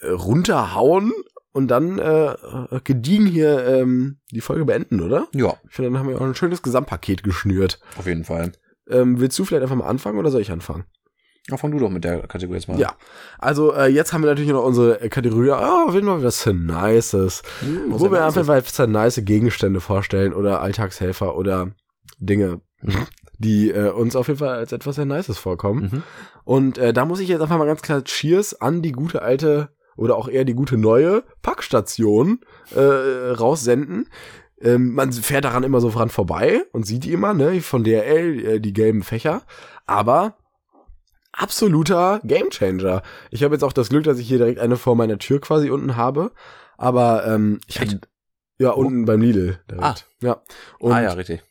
äh, runterhauen und dann äh, äh, gediegen hier ähm, die Folge beenden, oder? Ja, Ich finde, dann haben wir auch ein schönes Gesamtpaket geschnürt. auf jeden Fall. Ähm, willst du vielleicht einfach mal anfangen oder soll ich anfangen? Ja, fang du doch mit der Kategorie jetzt mal. Ja. Also äh, jetzt haben wir natürlich noch unsere Kategorie, ah, wenn mal was Nices. Hm, wo wir einfach mal nice Gegenstände vorstellen oder Alltagshelfer oder Dinge, die äh, uns auf jeden Fall als etwas sehr Nices vorkommen. Mhm. Und äh, da muss ich jetzt einfach mal ganz klar Cheers an die gute alte oder auch eher die gute neue Packstation äh, raussenden. Ähm, man fährt daran immer so dran vorbei und sieht die immer, ne, von DRL, äh, die gelben Fächer. Aber absoluter Gamechanger. Ich habe jetzt auch das Glück, dass ich hier direkt eine vor meiner Tür quasi unten habe. Aber ähm, ich hatte, ja, unten beim Lidl. Direkt. Ah. Ja. Und, ah ja, richtig.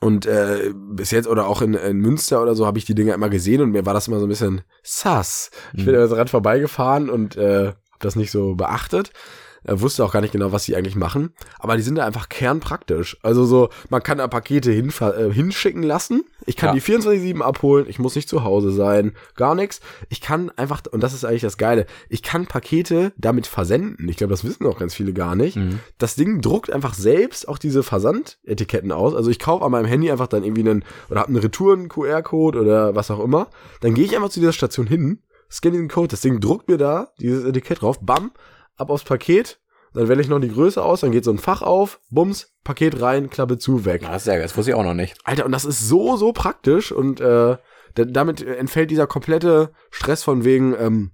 und äh, bis jetzt oder auch in, in Münster oder so habe ich die Dinger immer gesehen und mir war das immer so ein bisschen sass. Ich bin Mhm. immer so dran vorbeigefahren und äh, habe das nicht so beachtet. Äh, wusste auch gar nicht genau, was sie eigentlich machen. Aber die sind da einfach kernpraktisch. Also so, man kann da Pakete äh, hinschicken lassen. Ich kann Ja. die 24-7 abholen. Ich muss nicht zu Hause sein. Gar nichts. Ich kann einfach, und das ist eigentlich das Geile, ich kann Pakete damit versenden. Ich glaube, das wissen auch ganz viele gar nicht. Mhm. Das Ding druckt einfach selbst auch diese Versandetiketten aus. Also ich kaufe an meinem Handy einfach dann irgendwie einen, oder habe einen Retouren-QR-Code oder was auch immer. Dann gehe ich einfach zu dieser Station hin, scanne diesen Code, das Ding druckt mir da dieses Etikett drauf, bam, ab aufs Paket. Dann wähle ich noch die Größe aus, dann geht so ein Fach auf, bums, Paket rein, Klappe zu, weg. Ah, das ist ja geil, das wusste ich auch noch nicht. Alter, und das ist so, so praktisch und äh, da- damit entfällt dieser komplette Stress von wegen, ähm,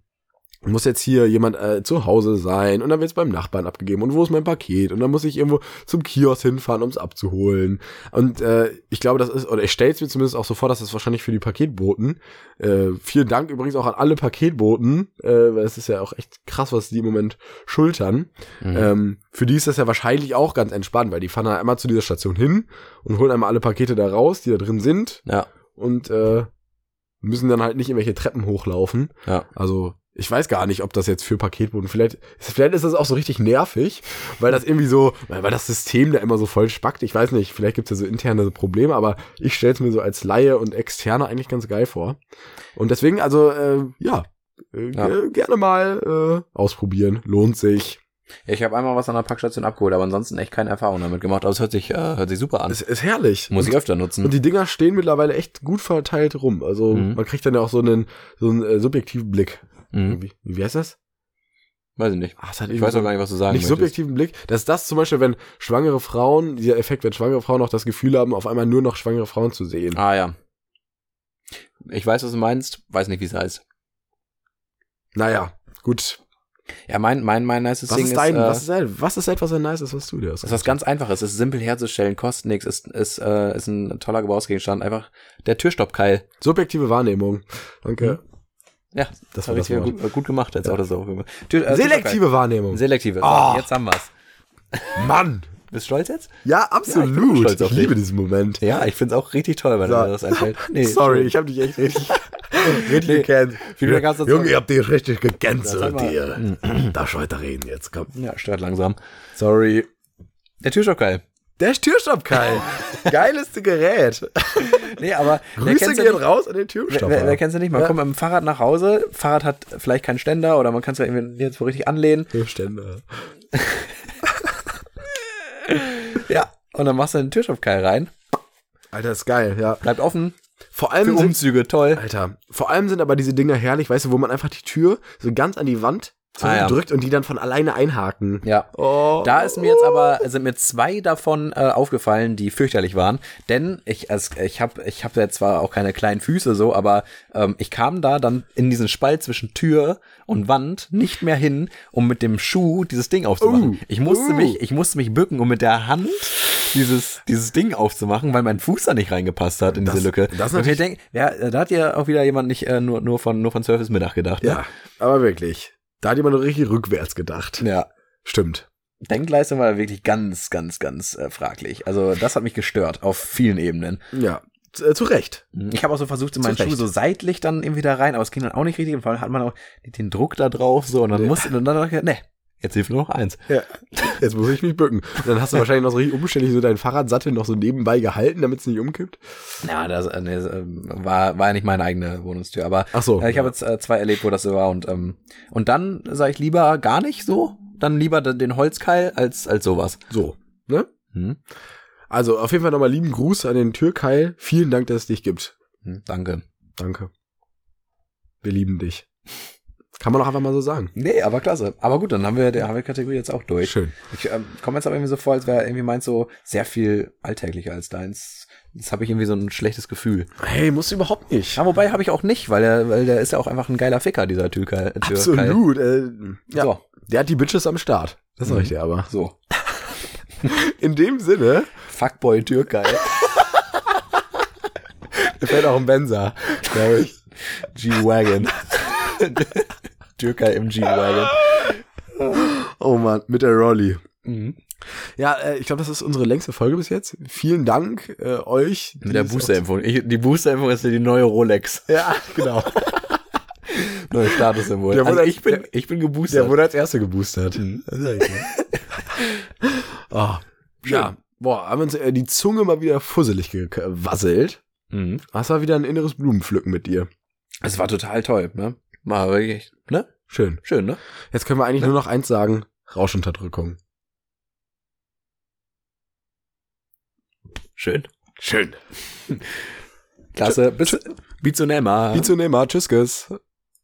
muss jetzt hier jemand äh, zu Hause sein und dann wird's beim Nachbarn abgegeben und wo ist mein Paket und dann muss ich irgendwo zum Kiosk hinfahren, um's abzuholen und äh, ich glaube, das ist, oder ich stelle es mir zumindest auch so vor, dass das wahrscheinlich für die Paketboten, äh, vielen Dank übrigens auch an alle Paketboten, äh, weil es ist ja auch echt krass, was die im Moment schultern, Mhm. ähm, für die ist das ja wahrscheinlich auch ganz entspannt, weil die fahren dann einmal zu dieser Station hin und holen einmal alle Pakete da raus, die da drin sind ja, und äh, müssen dann halt nicht irgendwelche Treppen hochlaufen. ja. Also ich weiß gar nicht, ob das jetzt für Paketboten, vielleicht, vielleicht ist das auch so richtig nervig, weil das irgendwie so, weil, das System da immer so voll spackt. Ich weiß nicht, vielleicht gibt's ja so interne Probleme, aber ich stelle es mir so als Laie und Externe eigentlich ganz geil vor. Und deswegen, also, äh, ja, äh, Ja. ge- gerne mal äh, ausprobieren. Lohnt sich. Ich habe einmal was an der Packstation abgeholt, aber ansonsten echt keine Erfahrung damit gemacht. Aber es hört sich, äh, hört sich super an. Es ist herrlich. Muss ich öfter nutzen. und die Dinger stehen mittlerweile echt gut verteilt rum. Also Mhm. man kriegt dann ja auch so einen, so einen äh, subjektiven Blick. Mhm. Wie, wie heißt das? Weiß ich nicht. Ach, das hat Ich weiß auch gar nicht, was du sagen nicht möchtest. subjektiven Blick. Das ist das zum Beispiel, wenn schwangere Frauen, dieser Effekt, wenn schwangere Frauen auch das Gefühl haben, auf einmal nur noch schwangere Frauen zu sehen. Ah ja. Ich weiß, was du meinst, weiß nicht, wie es heißt. Naja, gut. Ja, mein, mein, mein nices Was Ding ist dein, ist, äh, was ist dein, was ist etwas, was nice ist, was du dir hast? Das ist was ganz Einfaches, ist simpel herzustellen, kostet nichts, ist, ist, äh, ist ein toller Gebrauchsgegenstand. Einfach der Türstoppkeil. Subjektive Wahrnehmung. Danke. Ja, Das war habe das ich Wort. gut, gut gemacht jetzt auch das so. Tür, äh, Selektive Wahrnehmung. Selektive. So, Ah. Jetzt haben wir's. Mann. Bist du stolz jetzt? Ja, Ja, ich absolut. bin ich stolz auf liebe dich. diesen Moment. Ja, ich find's auch richtig toll, wenn So. mir das einfällt. Nee, Sorry, ich habe dich echt richtig, richtig Nee. gekannt. Junge, sagen. ihr habt dich richtig gecancelt hier. Darf ich weiter reden jetzt, komm. Ja, stört langsam. Sorry. Der Türstoppkeil. Der Türstoppkeil. Geileste Gerät. Nee, aber Grüße gehen nicht? raus an den Türstopper. wer, wer kennst du nicht? Man Ja. kommt mit dem Fahrrad nach Hause, Fahrrad hat vielleicht keinen Ständer oder man kann es ja irgendwie jetzt so richtig anlehnen. Türständer. Ja. Und dann machst du den Türstoppkeil rein, Alter, ist geil, ja. bleibt offen, Vor für allem sind, Umzüge, toll. Alter, vor allem sind aber diese Dinger herrlich, weißt du, wo man einfach die Tür so ganz an die Wand Ah, ja. und die dann von alleine einhaken. Ja. Oh. Da ist mir jetzt aber, sind mir zwei davon äh, aufgefallen, die fürchterlich waren. Denn ich, also ich habe ich hab jetzt zwar auch keine kleinen Füße so, aber ähm, ich kam da dann in diesen Spalt zwischen Tür und Wand nicht mehr hin, um mit dem Schuh dieses Ding aufzumachen. Uh, ich musste uh. mich, ich musste mich bücken, um mit der Hand dieses, dieses Ding aufzumachen, weil mein Fuß da nicht reingepasst hat in Das- diese Lücke. das ist und ich natürlich- denk, ja, da hat ja auch wieder jemand nicht äh, nur, nur von, nur von Surface Mittag gedacht. Ne? Ja, aber wirklich. Da hat jemand richtig rückwärts gedacht. Ja. Stimmt. Denkleistung war wirklich ganz, ganz, ganz äh, fraglich. Also das hat mich gestört auf vielen Ebenen. Ja, zu, äh, zu Recht. Ich habe auch so versucht, in meinen Schuh so seitlich dann irgendwie da rein, aber es ging dann auch nicht richtig. Und vor allem hat man auch den Druck da drauf so und dann Ja. musste und dann dachte ich, ne, jetzt hilft nur noch eins. Ja, jetzt muss ich mich bücken. Und dann hast du wahrscheinlich noch so richtig umständlich so deinen Fahrradsattel noch so nebenbei gehalten, damit es nicht umkippt. Ja, das, äh, nee, das, ähm, war, war ja nicht meine eigene Wohnungstür, aber Ach so. äh, ich habe jetzt äh, zwei erlebt, wo das so war und ähm, und dann sage ich lieber gar nicht so, dann lieber den- den Holzkeil als als sowas. So, ne? Hm? Also auf jeden Fall nochmal lieben Gruß an den Türkeil. Vielen Dank, dass es dich gibt. Hm, danke. Danke. Wir lieben dich. Kann man auch einfach mal so sagen. Nee, aber klasse. Aber gut, dann haben wir, der haben wir die Kategorie jetzt auch durch. Schön. Ich ähm, komme jetzt aber irgendwie so vor, als wäre irgendwie meins so sehr viel alltäglicher als deins. Jetzt habe ich irgendwie so ein schlechtes Gefühl. Hey, musst du überhaupt nicht. Ja, wobei habe ich auch nicht, weil der, weil der ist ja auch einfach ein geiler Ficker, dieser Türkei. Absolut. Äh, ja, So. der hat die Bitches am Start. Das sag ich Mhm. dir aber. So. In dem Sinne, Fuckboy Türkei. mir fällt auch ein Benzer, glaube ich. G-Wagon. Türkei im G-Wagon. Oh Mann, mit der Rolli. Mhm. Ja, äh, ich glaube, das ist unsere längste Folge bis jetzt. Vielen Dank äh, euch. Mit der Boosterimpfung. Die Boosterimpfung ist ja die neue Rolex. Ja, genau. Neue Statussymbol. Der wurde Also als- ich bin, der- ich bin geboostert. Der wurde als erster geboostert. Mhm. Oh, ja, boah, haben uns äh, die Zunge mal wieder fusselig gewasselt. Mhm. Das war wieder ein inneres Blumenpflücken mit dir. Es war total toll, ne? War wirklich, ne? Schön. Schön, ne? Jetzt können wir eigentlich nur noch eins sagen. Rauschunterdrückung. Schön. Schön. Klasse. Bis, bis zum nächsten Mal. Wie zu Neymar. Tschüss, Tschüss.